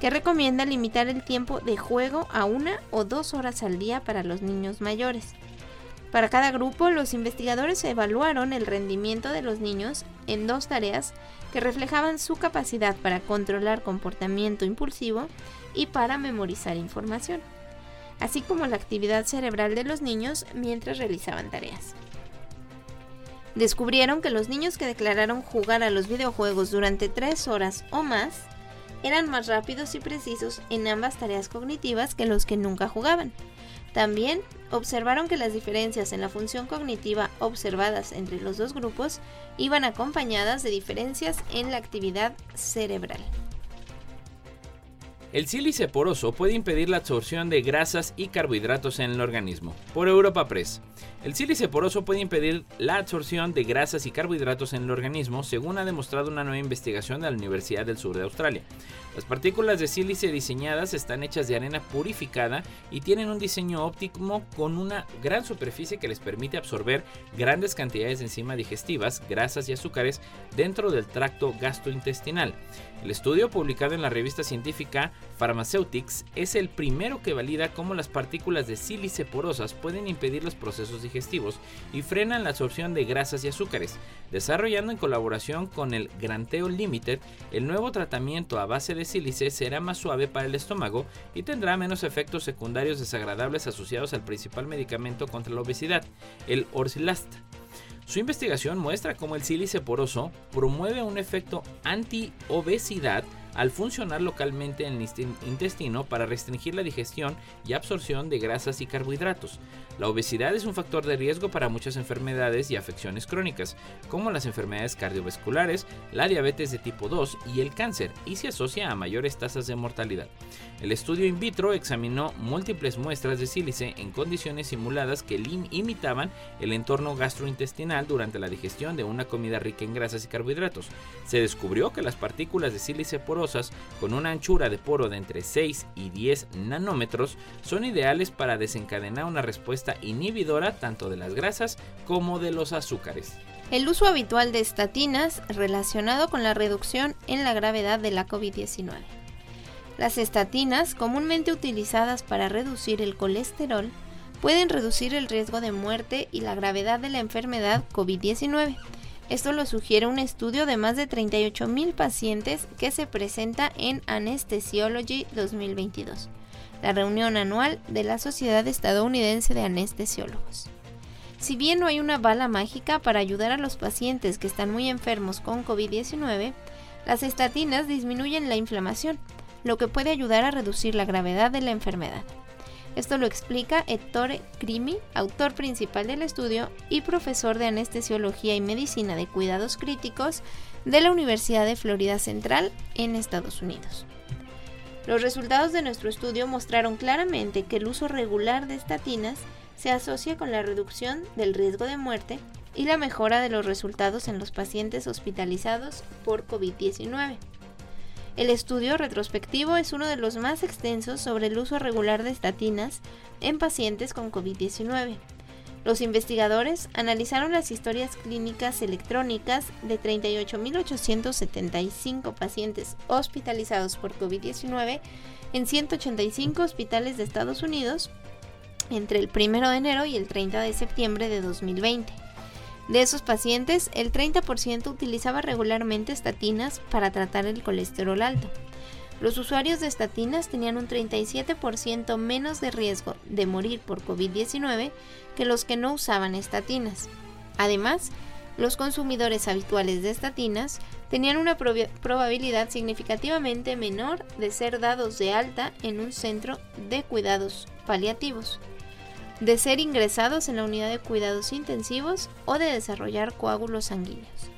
C: que recomienda limitar el tiempo de juego a una o dos horas al día para los niños mayores. Para cada grupo, los investigadores evaluaron el rendimiento de los niños en dos tareas que reflejaban su capacidad para controlar comportamiento impulsivo y para memorizar información, así como la actividad cerebral de los niños mientras realizaban tareas. Descubrieron que los niños que declararon jugar a los videojuegos durante tres horas o más eran más rápidos y precisos en ambas tareas cognitivas que los que nunca jugaban. También observaron que las diferencias en la función cognitiva observadas entre los dos grupos iban acompañadas de diferencias en la actividad cerebral.
A: El sílice poroso puede impedir la absorción de grasas y carbohidratos en el organismo. Por Europa Press. El sílice poroso puede impedir la absorción de grasas y carbohidratos en el organismo, según ha demostrado una nueva investigación de la Universidad del Sur de Australia. Las partículas de sílice diseñadas están hechas de arena purificada y tienen un diseño óptimo con una gran superficie que les permite absorber grandes cantidades de enzimas digestivas, grasas y azúcares dentro del tracto gastrointestinal. El estudio publicado en la revista científica Pharmaceutics es el primero que valida cómo las partículas de sílice porosas pueden impedir los procesos digestivos y frenan la absorción de grasas y azúcares, desarrollando en colaboración con el Granteo Limited el nuevo tratamiento a base de sílice será más suave para el estómago y tendrá menos efectos secundarios desagradables asociados al principal medicamento contra la obesidad, el Orsilast. Su investigación muestra cómo el sílice poroso promueve un efecto anti-obesidad al funcionar localmente en el intestino para restringir la digestión y absorción de grasas y carbohidratos. La obesidad es un factor de riesgo para muchas enfermedades y afecciones crónicas, como las enfermedades cardiovasculares, la diabetes de tipo 2 y el cáncer, y se asocia a mayores tasas de mortalidad. El estudio in vitro examinó múltiples muestras de sílice en condiciones simuladas que imitaban el entorno gastrointestinal durante la digestión de una comida rica en grasas y carbohidratos. Se descubrió que las partículas de sílice por con una anchura de poro de entre 6 y 10 nanómetros son ideales para desencadenar una respuesta inhibidora tanto de las grasas como de los azúcares.
C: El uso habitual de estatinas relacionado con la reducción en la gravedad de la COVID-19. Las estatinas, comúnmente utilizadas para reducir el colesterol, pueden reducir el riesgo de muerte y la gravedad de la enfermedad COVID-19 esto lo sugiere un estudio de más de 38.000 pacientes que se presenta en Anesthesiology 2022, la reunión anual de la Sociedad Estadounidense de Anestesiólogos. Si bien no hay una bala mágica para ayudar a los pacientes que están muy enfermos con COVID-19, las estatinas disminuyen la inflamación, lo que puede ayudar a reducir la gravedad de la enfermedad. Esto lo explica Ettore Crimi, autor principal del estudio y profesor de anestesiología y medicina de cuidados críticos de la Universidad de Florida Central en Estados Unidos. Los resultados de nuestro estudio mostraron claramente que el uso regular de estatinas se asocia con la reducción del riesgo de muerte y la mejora de los resultados en los pacientes hospitalizados por COVID-19. El estudio retrospectivo es uno de los más extensos sobre el uso regular de estatinas en pacientes con COVID-19. Los investigadores analizaron las historias clínicas electrónicas de 38.875 pacientes hospitalizados por COVID-19 en 185 hospitales de Estados Unidos entre el 1 de enero y el 30 de septiembre de 2020. De esos pacientes, el 30% utilizaba regularmente estatinas para tratar el colesterol alto. Los usuarios de estatinas tenían un 37% menos de riesgo de morir por COVID-19 que los que no usaban estatinas. Además, los consumidores habituales de estatinas tenían una probabilidad significativamente menor de ser dados de alta en un centro de cuidados paliativos, de ser ingresados en la unidad de cuidados intensivos o de desarrollar coágulos sanguíneos.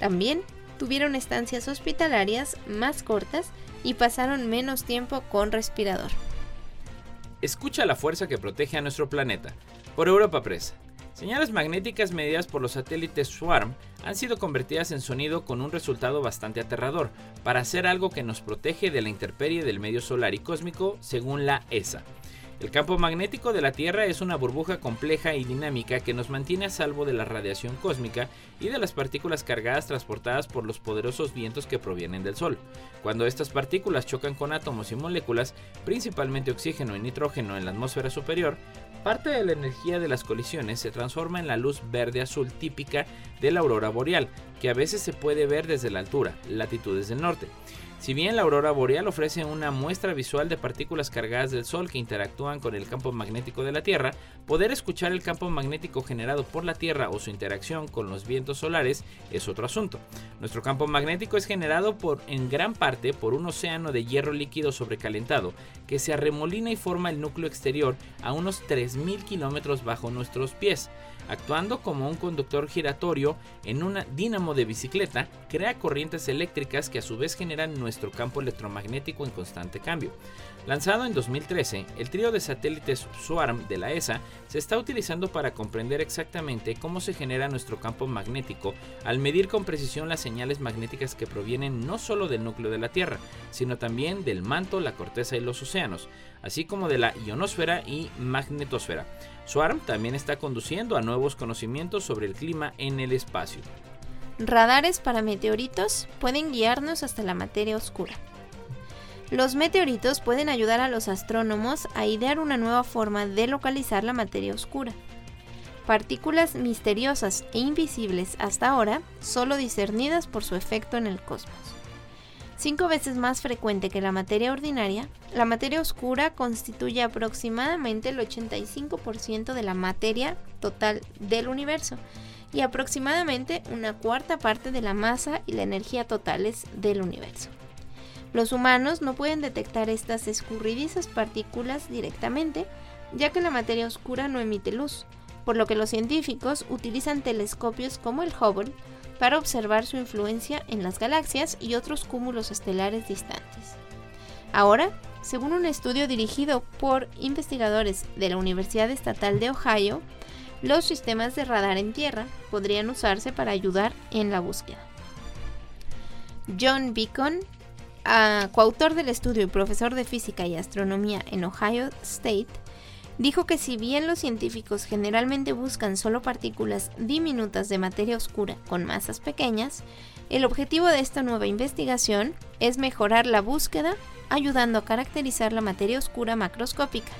C: También tuvieron estancias hospitalarias más cortas y pasaron menos tiempo con respirador.
A: Escucha la fuerza que protege a nuestro planeta. Por Europa Press. Señales magnéticas medidas por los satélites SWARM han sido convertidas en sonido con un resultado bastante aterrador, para hacer algo que nos protege de la intemperie del medio solar y cósmico, según la ESA. El campo magnético de la Tierra es una burbuja compleja y dinámica que nos mantiene a salvo de la radiación cósmica y de las partículas cargadas transportadas por los poderosos vientos que provienen del Sol. Cuando estas partículas chocan con átomos y moléculas, principalmente oxígeno y nitrógeno en la atmósfera superior, Parte de la energía de las colisiones se transforma en la luz verde-azul típica de la aurora boreal, que a veces se puede ver desde la altura, latitudes del norte. Si bien la aurora boreal ofrece una muestra visual de partículas cargadas del Sol que interactúan con el campo magnético de la Tierra, poder escuchar el campo magnético generado por la Tierra o su interacción con los vientos solares es otro asunto. Nuestro campo magnético es generado por, en gran parte por un océano de hierro líquido sobrecalentado que se arremolina y forma el núcleo exterior a unos 3.000 kilómetros bajo nuestros pies actuando como un conductor giratorio en un dínamo de bicicleta, crea corrientes eléctricas que a su vez generan nuestro campo electromagnético en constante cambio. Lanzado en 2013, el trío de satélites SWARM de la ESA se está utilizando para comprender exactamente cómo se genera nuestro campo magnético al medir con precisión las señales magnéticas que provienen no solo del núcleo de la Tierra, sino también del manto, la corteza y los océanos, así como de la ionosfera y magnetosfera. SWARM también está conduciendo a nuevos conocimientos sobre el clima en el espacio.
C: Radares para meteoritos pueden guiarnos hasta la materia oscura. Los meteoritos pueden ayudar a los astrónomos a idear una nueva forma de localizar la materia oscura. Partículas misteriosas e invisibles hasta ahora, solo discernidas por su efecto en el cosmos. Cinco veces más frecuente que la materia ordinaria, la materia oscura constituye aproximadamente el 85% de la materia total del universo y aproximadamente una cuarta parte de la masa y la energía totales del universo. Los humanos no pueden detectar estas escurridizas partículas directamente, ya que la materia oscura no emite luz, por lo que los científicos utilizan telescopios como el Hubble para observar su influencia en las galaxias y otros cúmulos estelares distantes. Ahora, según un estudio dirigido por investigadores de la Universidad Estatal de Ohio, los sistemas de radar en tierra podrían usarse para ayudar en la búsqueda. John Beacon coautor del estudio y profesor de física y astronomía en Ohio State, dijo que si bien los científicos generalmente buscan solo partículas diminutas de materia oscura con masas pequeñas, el objetivo de esta nueva investigación es mejorar la búsqueda ayudando a caracterizar la materia oscura macroscópica,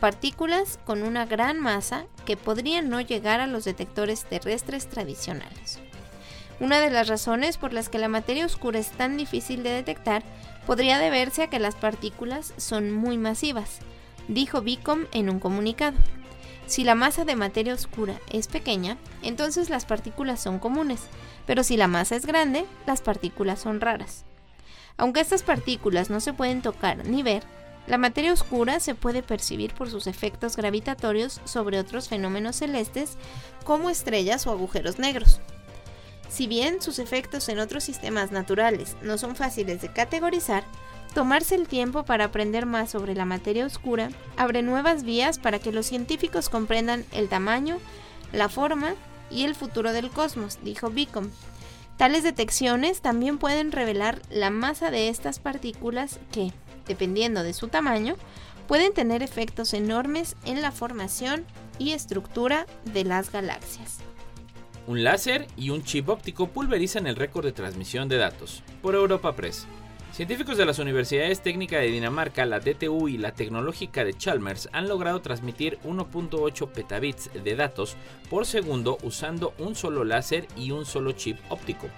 C: partículas con una gran masa que podrían no llegar a los detectores terrestres tradicionales. Una de las razones por las que la materia oscura es tan difícil de detectar podría deberse a que las partículas son muy masivas, dijo Bicom en un comunicado. Si la masa de materia oscura es pequeña, entonces las partículas son comunes, pero si la masa es grande, las partículas son raras. Aunque estas partículas no se pueden tocar ni ver, la materia oscura se puede percibir por sus efectos gravitatorios sobre otros fenómenos celestes como estrellas o agujeros negros. Si bien sus efectos en otros sistemas naturales no son fáciles de categorizar, tomarse el tiempo para aprender más sobre la materia oscura abre nuevas vías para que los científicos comprendan el tamaño, la forma y el futuro del cosmos, dijo Beacon. Tales detecciones también pueden revelar la masa de estas partículas que, dependiendo de su tamaño, pueden tener efectos enormes en la formación y estructura de las galaxias.
A: Un láser y un chip óptico pulverizan el récord de transmisión de datos. Por Europa Press. Científicos de las universidades técnicas de Dinamarca, la DTU y la tecnológica de Chalmers han logrado transmitir 1.8 petabits de datos por segundo usando un solo láser y un solo chip óptico.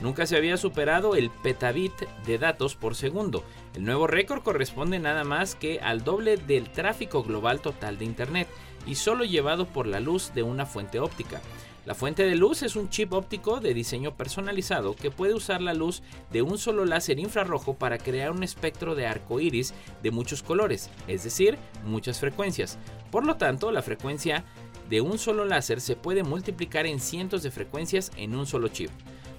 A: Nunca se había superado el petabit de datos por segundo. El nuevo récord corresponde nada más que al doble del tráfico global total de Internet y solo llevado por la luz de una fuente óptica. La fuente de luz es un chip óptico de diseño personalizado que puede usar la luz de un solo láser infrarrojo para crear un espectro de arco iris de muchos colores, es decir, muchas frecuencias. Por lo tanto, la frecuencia de un solo láser se puede multiplicar en cientos de frecuencias en un solo chip.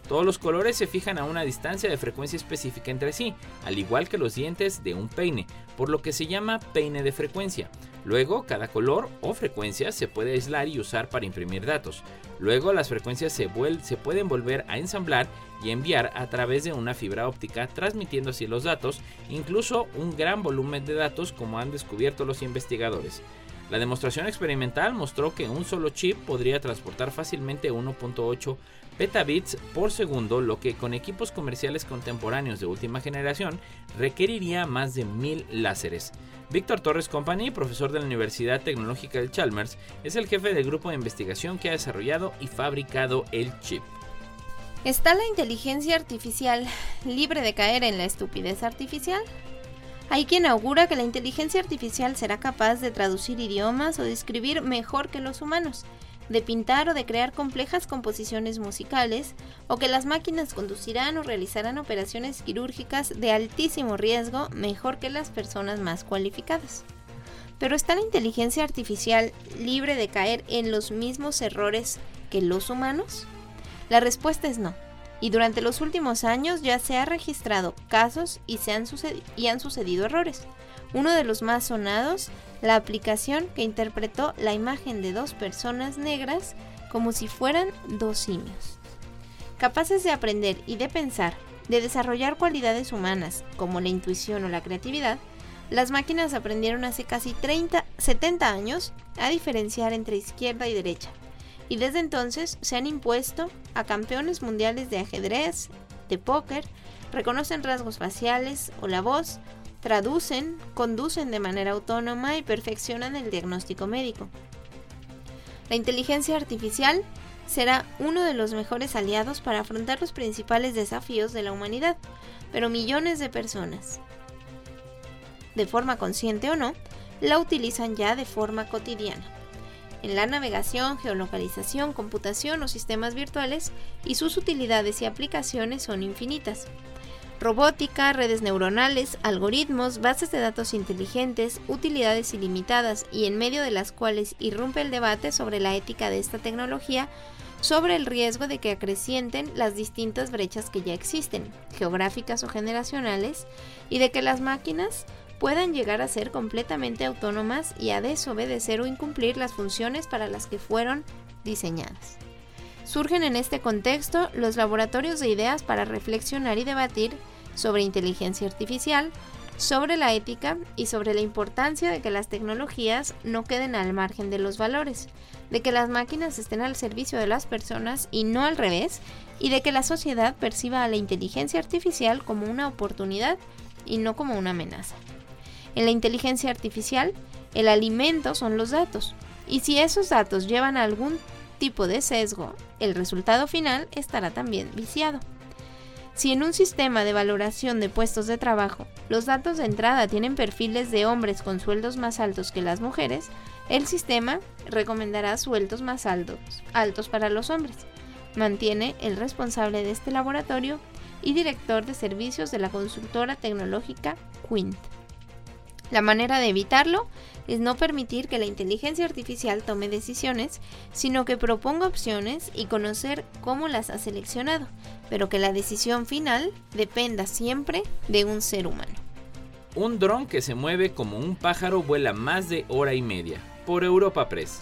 A: Todos los colores se fijan a una distancia de frecuencia específica entre sí, al igual que los dientes de un peine, por lo que se llama peine de frecuencia. Luego, cada color o frecuencia se puede aislar y usar para imprimir datos. Luego, las frecuencias se, pueden volver a ensamblar y enviar a través de una fibra óptica, transmitiendo así los datos, incluso un gran volumen de datos como han descubierto los investigadores. La demostración experimental mostró que un solo chip podría transportar fácilmente 1.8 petabits por segundo, lo que con equipos comerciales contemporáneos de última generación requeriría más de mil láseres. Víctor Torres Company, profesor de la Universidad Tecnológica de Chalmers, es el jefe del grupo de investigación que ha desarrollado y fabricado el chip.
C: ¿Está la inteligencia artificial libre de caer en la estupidez artificial? Hay quien augura que la inteligencia artificial será capaz de traducir idiomas o de escribir mejor que los humanos, de pintar o de crear complejas composiciones musicales, o que las máquinas conducirán o realizarán operaciones quirúrgicas de altísimo riesgo mejor que las personas más cualificadas. Pero ¿está la inteligencia artificial libre de caer en los mismos errores que los humanos? La respuesta es no. Y durante los últimos años ya se ha registrado casos y, se han, y han sucedido errores. Uno de los más sonados, la aplicación que interpretó la imagen de dos personas negras como si fueran dos simios. Capaces de aprender y de pensar, de desarrollar cualidades humanas como la intuición o la creatividad, las máquinas aprendieron hace casi 30, 70 años a diferenciar entre izquierda y derecha. Y desde entonces se han impuesto a campeones mundiales de ajedrez, de póker, reconocen rasgos faciales o la voz, traducen, conducen de manera autónoma y perfeccionan el diagnóstico médico. La inteligencia artificial será uno de los mejores aliados para afrontar los principales desafíos de la humanidad, pero millones de personas, de forma consciente o no, la utilizan ya de forma cotidiana. En la navegación, geolocalización, computación o sistemas virtuales, y sus utilidades y aplicaciones son infinitas robótica, redes neuronales, algoritmos, bases de datos inteligentes, utilidades ilimitadas y en medio de las cuales irrumpe el debate sobre la ética de esta tecnología, sobre el riesgo de que acrecienten las distintas brechas que ya existen, geográficas o generacionales, y de que las máquinas puedan llegar a ser completamente autónomas y a desobedecer o incumplir las funciones para las que fueron diseñadas. Surgen en este contexto los laboratorios de ideas para reflexionar y debatir sobre inteligencia artificial, sobre la ética y sobre la importancia de que las tecnologías no queden al margen de los valores, de que las máquinas estén al servicio de las personas y no al revés, y de que la sociedad perciba a la inteligencia artificial como una oportunidad y no como una amenaza. En la inteligencia artificial, el alimento son los datos, y si esos datos llevan algún tipo de sesgo, el resultado final estará también viciado. Si en un sistema de valoración de puestos de trabajo los datos de entrada tienen perfiles de hombres con sueldos más altos que las mujeres, el sistema recomendará sueldos más altos, altos para los hombres. Mantiene el responsable de este laboratorio y director de servicios de la consultora tecnológica Quint. La manera de evitarlo es no permitir que la inteligencia artificial tome decisiones, sino que proponga opciones y conocer cómo las ha seleccionado, pero que la decisión final dependa siempre de un ser humano.
A: Un dron que se mueve como un pájaro vuela más de hora y media, por Europa Press.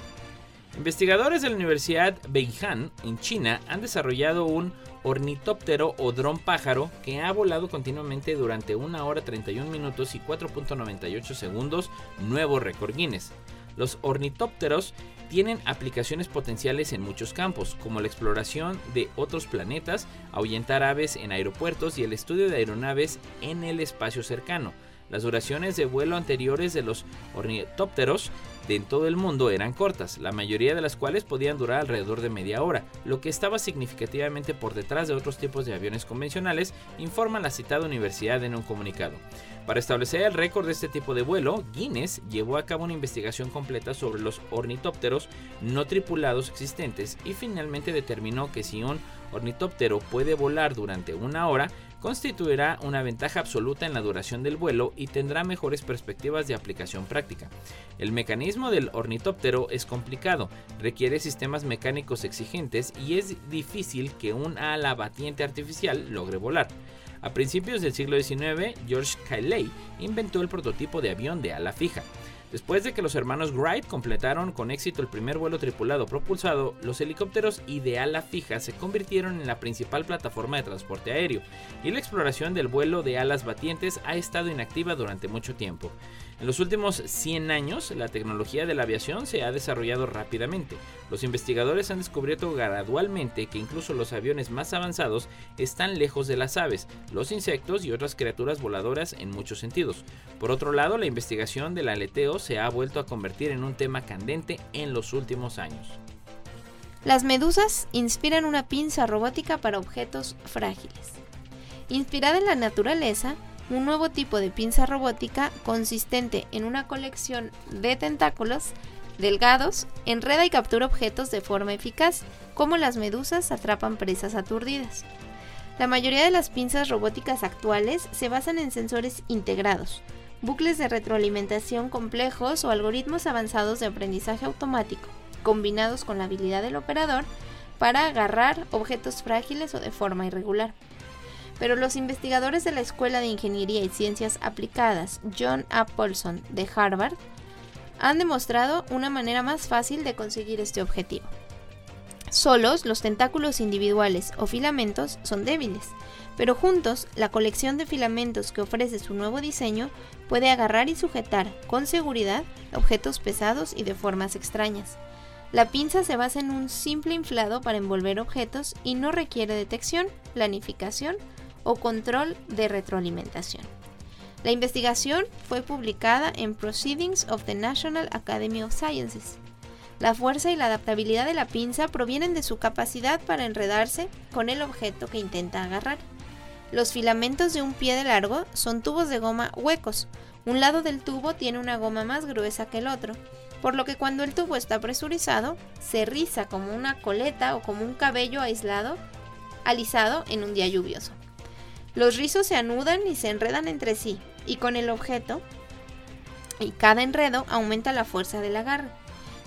A: Investigadores de la Universidad Beijing en China han desarrollado un ornitóptero o dron pájaro que ha volado continuamente durante 1 hora 31 minutos y 4.98 segundos, nuevo récord Guinness. Los ornitópteros tienen aplicaciones potenciales en muchos campos, como la exploración de otros planetas, ahuyentar aves en aeropuertos y el estudio de aeronaves en el espacio cercano. Las duraciones de vuelo anteriores de los ornitópteros en todo el mundo eran cortas, la mayoría de las cuales podían durar alrededor de media hora, lo que estaba significativamente por detrás de otros tipos de aviones convencionales, informa la citada universidad en un comunicado. Para establecer el récord de este tipo de vuelo, Guinness llevó a cabo una investigación completa sobre los ornitópteros no tripulados existentes y finalmente determinó que si un ornitóptero puede volar durante una hora, constituirá una ventaja absoluta en la duración del vuelo y tendrá mejores perspectivas de aplicación práctica. El mecanismo del ornitóptero es complicado, requiere sistemas mecánicos exigentes y es difícil que un ala batiente artificial logre volar. A principios del siglo XIX, George Cayley inventó el prototipo de avión de ala fija. Después de que los hermanos Wright completaron con éxito el primer vuelo tripulado propulsado, los helicópteros y de ala fija se convirtieron en la principal plataforma de transporte aéreo, y la exploración del vuelo de alas batientes ha estado inactiva durante mucho tiempo. En los últimos 100 años, la tecnología de la aviación se ha desarrollado rápidamente. Los investigadores han descubierto gradualmente que incluso los aviones más avanzados están lejos de las aves, los insectos y otras criaturas voladoras en muchos sentidos. Por otro lado, la investigación del aleteo se ha vuelto a convertir en un tema candente en los últimos años.
C: Las medusas inspiran una pinza robótica para objetos frágiles. Inspirada en la naturaleza, un nuevo tipo de pinza robótica consistente en una colección de tentáculos delgados enreda y captura objetos de forma eficaz, como las medusas atrapan presas aturdidas. La mayoría de las pinzas robóticas actuales se basan en sensores integrados, bucles de retroalimentación complejos o algoritmos avanzados de aprendizaje automático, combinados con la habilidad del operador para agarrar objetos frágiles o de forma irregular pero los investigadores de la Escuela de Ingeniería y Ciencias Aplicadas John A. Paulson de Harvard han demostrado una manera más fácil de conseguir este objetivo. Solos, los tentáculos individuales o filamentos son débiles, pero juntos, la colección de filamentos que ofrece su nuevo diseño puede agarrar y sujetar con seguridad objetos pesados y de formas extrañas. La pinza se basa en un simple inflado para envolver objetos y no requiere detección, planificación o control de retroalimentación. La investigación fue publicada en Proceedings of the National Academy of Sciences. La fuerza y la adaptabilidad de la pinza provienen de su capacidad para enredarse con el objeto que intenta agarrar. Los filamentos de un pie de largo son tubos de goma huecos. Un lado del tubo tiene una goma más gruesa que el otro, por lo que cuando el tubo está presurizado, se riza como una coleta o como un cabello aislado, alisado en un día lluvioso. Los rizos se anudan y se enredan entre sí, y con el objeto, y cada enredo aumenta la fuerza del agarre.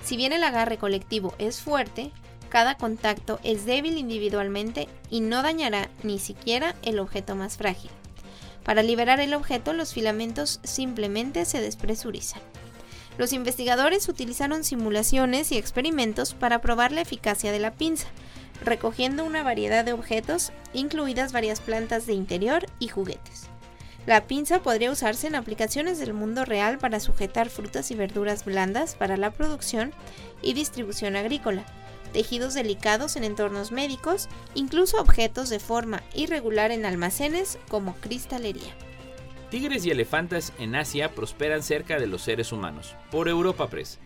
C: Si bien el agarre colectivo es fuerte, cada contacto es débil individualmente y no dañará ni siquiera el objeto más frágil. Para liberar el objeto, los filamentos simplemente se despresurizan. Los investigadores utilizaron simulaciones y experimentos para probar la eficacia de la pinza, recogiendo una variedad de objetos, incluidas varias plantas de interior y juguetes. La pinza podría usarse en aplicaciones del mundo real para sujetar frutas y verduras blandas para la producción y distribución agrícola, tejidos delicados en entornos médicos, incluso objetos de forma irregular en almacenes como cristalería.
A: Tigres y elefantes en Asia prosperan cerca de los seres humanos. Por Europa Press.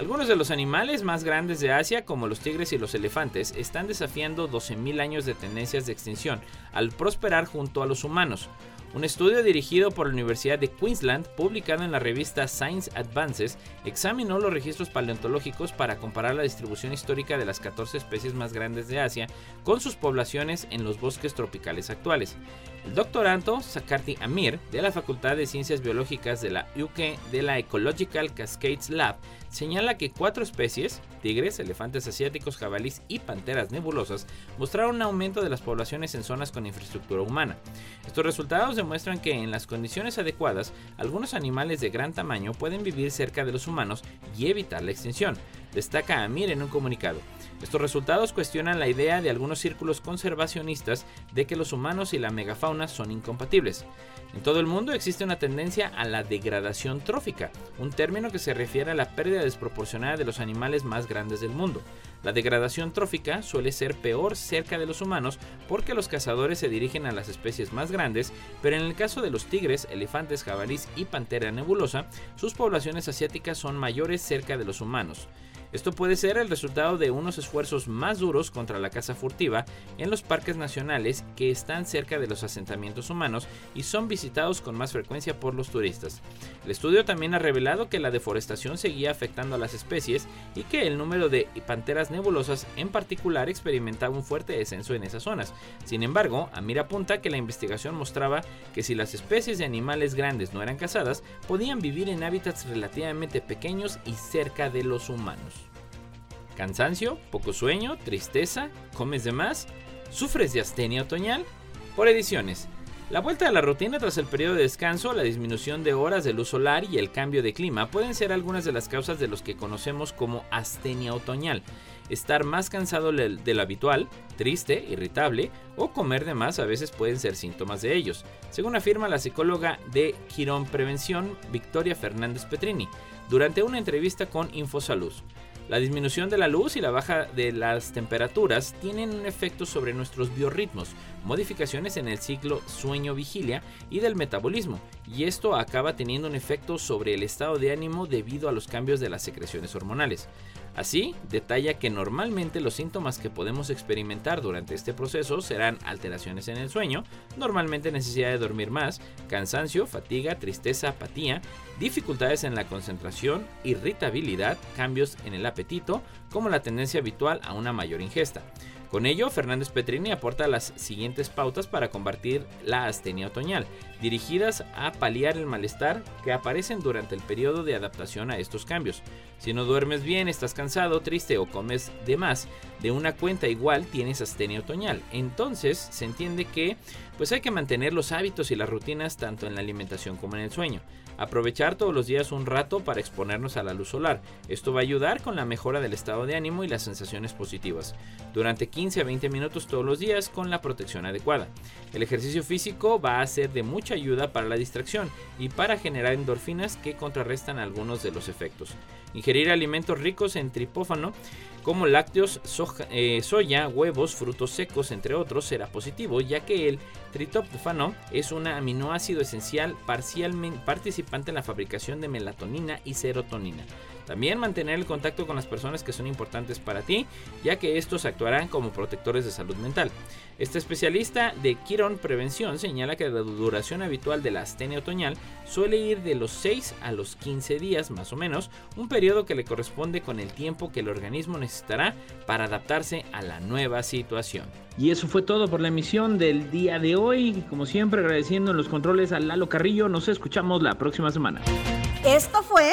A: Algunos de los animales más grandes de Asia, como los tigres y los elefantes, están desafiando 12.000 años de tendencias de extinción al prosperar junto a los humanos. Un estudio dirigido por la Universidad de Queensland, publicado en la revista Science Advances, examinó los registros paleontológicos para comparar la distribución histórica de las 14 especies más grandes de Asia con sus poblaciones en los bosques tropicales actuales. El doctorando Sakarti Amir, de la Facultad de Ciencias Biológicas de la UK de la Ecological Cascades Lab, señala que cuatro especies, tigres, elefantes asiáticos, jabalís y panteras nebulosas, mostraron un aumento de las poblaciones en zonas con infraestructura humana. Estos resultados demuestran que en las condiciones adecuadas, algunos animales de gran tamaño pueden vivir cerca de los humanos y evitar la extinción, destaca Amir en un comunicado. Estos resultados cuestionan la idea de algunos círculos conservacionistas de que los humanos y la megafauna son incompatibles. En todo el mundo existe una tendencia a la degradación trófica, un término que se refiere a la pérdida desproporcionada de los animales más grandes del mundo. La degradación trófica suele ser peor cerca de los humanos porque los cazadores se dirigen a las especies más grandes, pero en el caso de los tigres, elefantes, jabalís y pantera nebulosa, sus poblaciones asiáticas son mayores cerca de los humanos. Esto puede ser el resultado de unos esfuerzos más duros contra la caza furtiva en los parques nacionales que están cerca de los asentamientos humanos y son visitados con más frecuencia por los turistas. El estudio también ha revelado que la deforestación seguía afectando a las especies y que el número de panteras nebulosas en particular experimentaba un fuerte descenso en esas zonas. Sin embargo, Amir apunta que la investigación mostraba que si las especies de animales grandes no eran cazadas, podían vivir en hábitats relativamente pequeños y cerca de los humanos. ¿Cansancio? ¿Poco sueño? ¿Tristeza? ¿Comes de más? ¿Sufres de astenia otoñal? Por ediciones. La vuelta a la rutina tras el periodo de descanso, la disminución de horas de luz solar y el cambio de clima pueden ser algunas de las causas de los que conocemos como astenia otoñal. Estar más cansado de lo habitual, triste, irritable o comer de más a veces pueden ser síntomas de ellos, según afirma la psicóloga de Quirón Prevención, Victoria Fernández Petrini, durante una entrevista con Infosalud. La disminución de la luz y la baja de las temperaturas tienen un efecto sobre nuestros biorritmos, modificaciones en el ciclo sueño-vigilia y del metabolismo, y esto acaba teniendo un efecto sobre el estado de ánimo debido a los cambios de las secreciones hormonales. Así, detalla que normalmente los síntomas que podemos experimentar durante este proceso serán alteraciones en el sueño, normalmente necesidad de dormir más, cansancio, fatiga, tristeza, apatía, dificultades en la concentración, irritabilidad, cambios en el apetito, como la tendencia habitual a una mayor ingesta. Con ello, Fernández Petrini aporta las siguientes pautas para combatir la astenia otoñal, dirigidas a paliar el malestar que aparecen durante el periodo de adaptación a estos cambios. Si no duermes bien, estás cansado, triste o comes de más de una cuenta igual, tienes astenia otoñal. Entonces, se entiende que pues hay que mantener los hábitos y las rutinas tanto en la alimentación como en el sueño. Aprovechar todos los días un rato para exponernos a la luz solar. Esto va a ayudar con la mejora del estado de ánimo y las sensaciones positivas. Durante 15 a 20 minutos todos los días con la protección adecuada. El ejercicio físico va a ser de mucha ayuda para la distracción y para generar endorfinas que contrarrestan algunos de los efectos. Ingerir alimentos ricos en tripófano como lácteos, eh, soya, huevos, frutos secos, entre otros, será positivo, ya que el tritopfano es un aminoácido esencial parcialmente participante en la fabricación de melatonina y serotonina. También mantener el contacto con las personas que son importantes para ti, ya que estos actuarán como protectores de salud mental. Este especialista de Quirón Prevención señala que la duración habitual de la astenia otoñal suele ir de los 6 a los 15 días más o menos, un periodo que le corresponde con el tiempo que el organismo necesitará para adaptarse a la nueva situación.
E: Y eso fue todo por la emisión del día de hoy. Como siempre, agradeciendo en los controles a Lalo Carrillo. Nos escuchamos la próxima semana.
B: Esto fue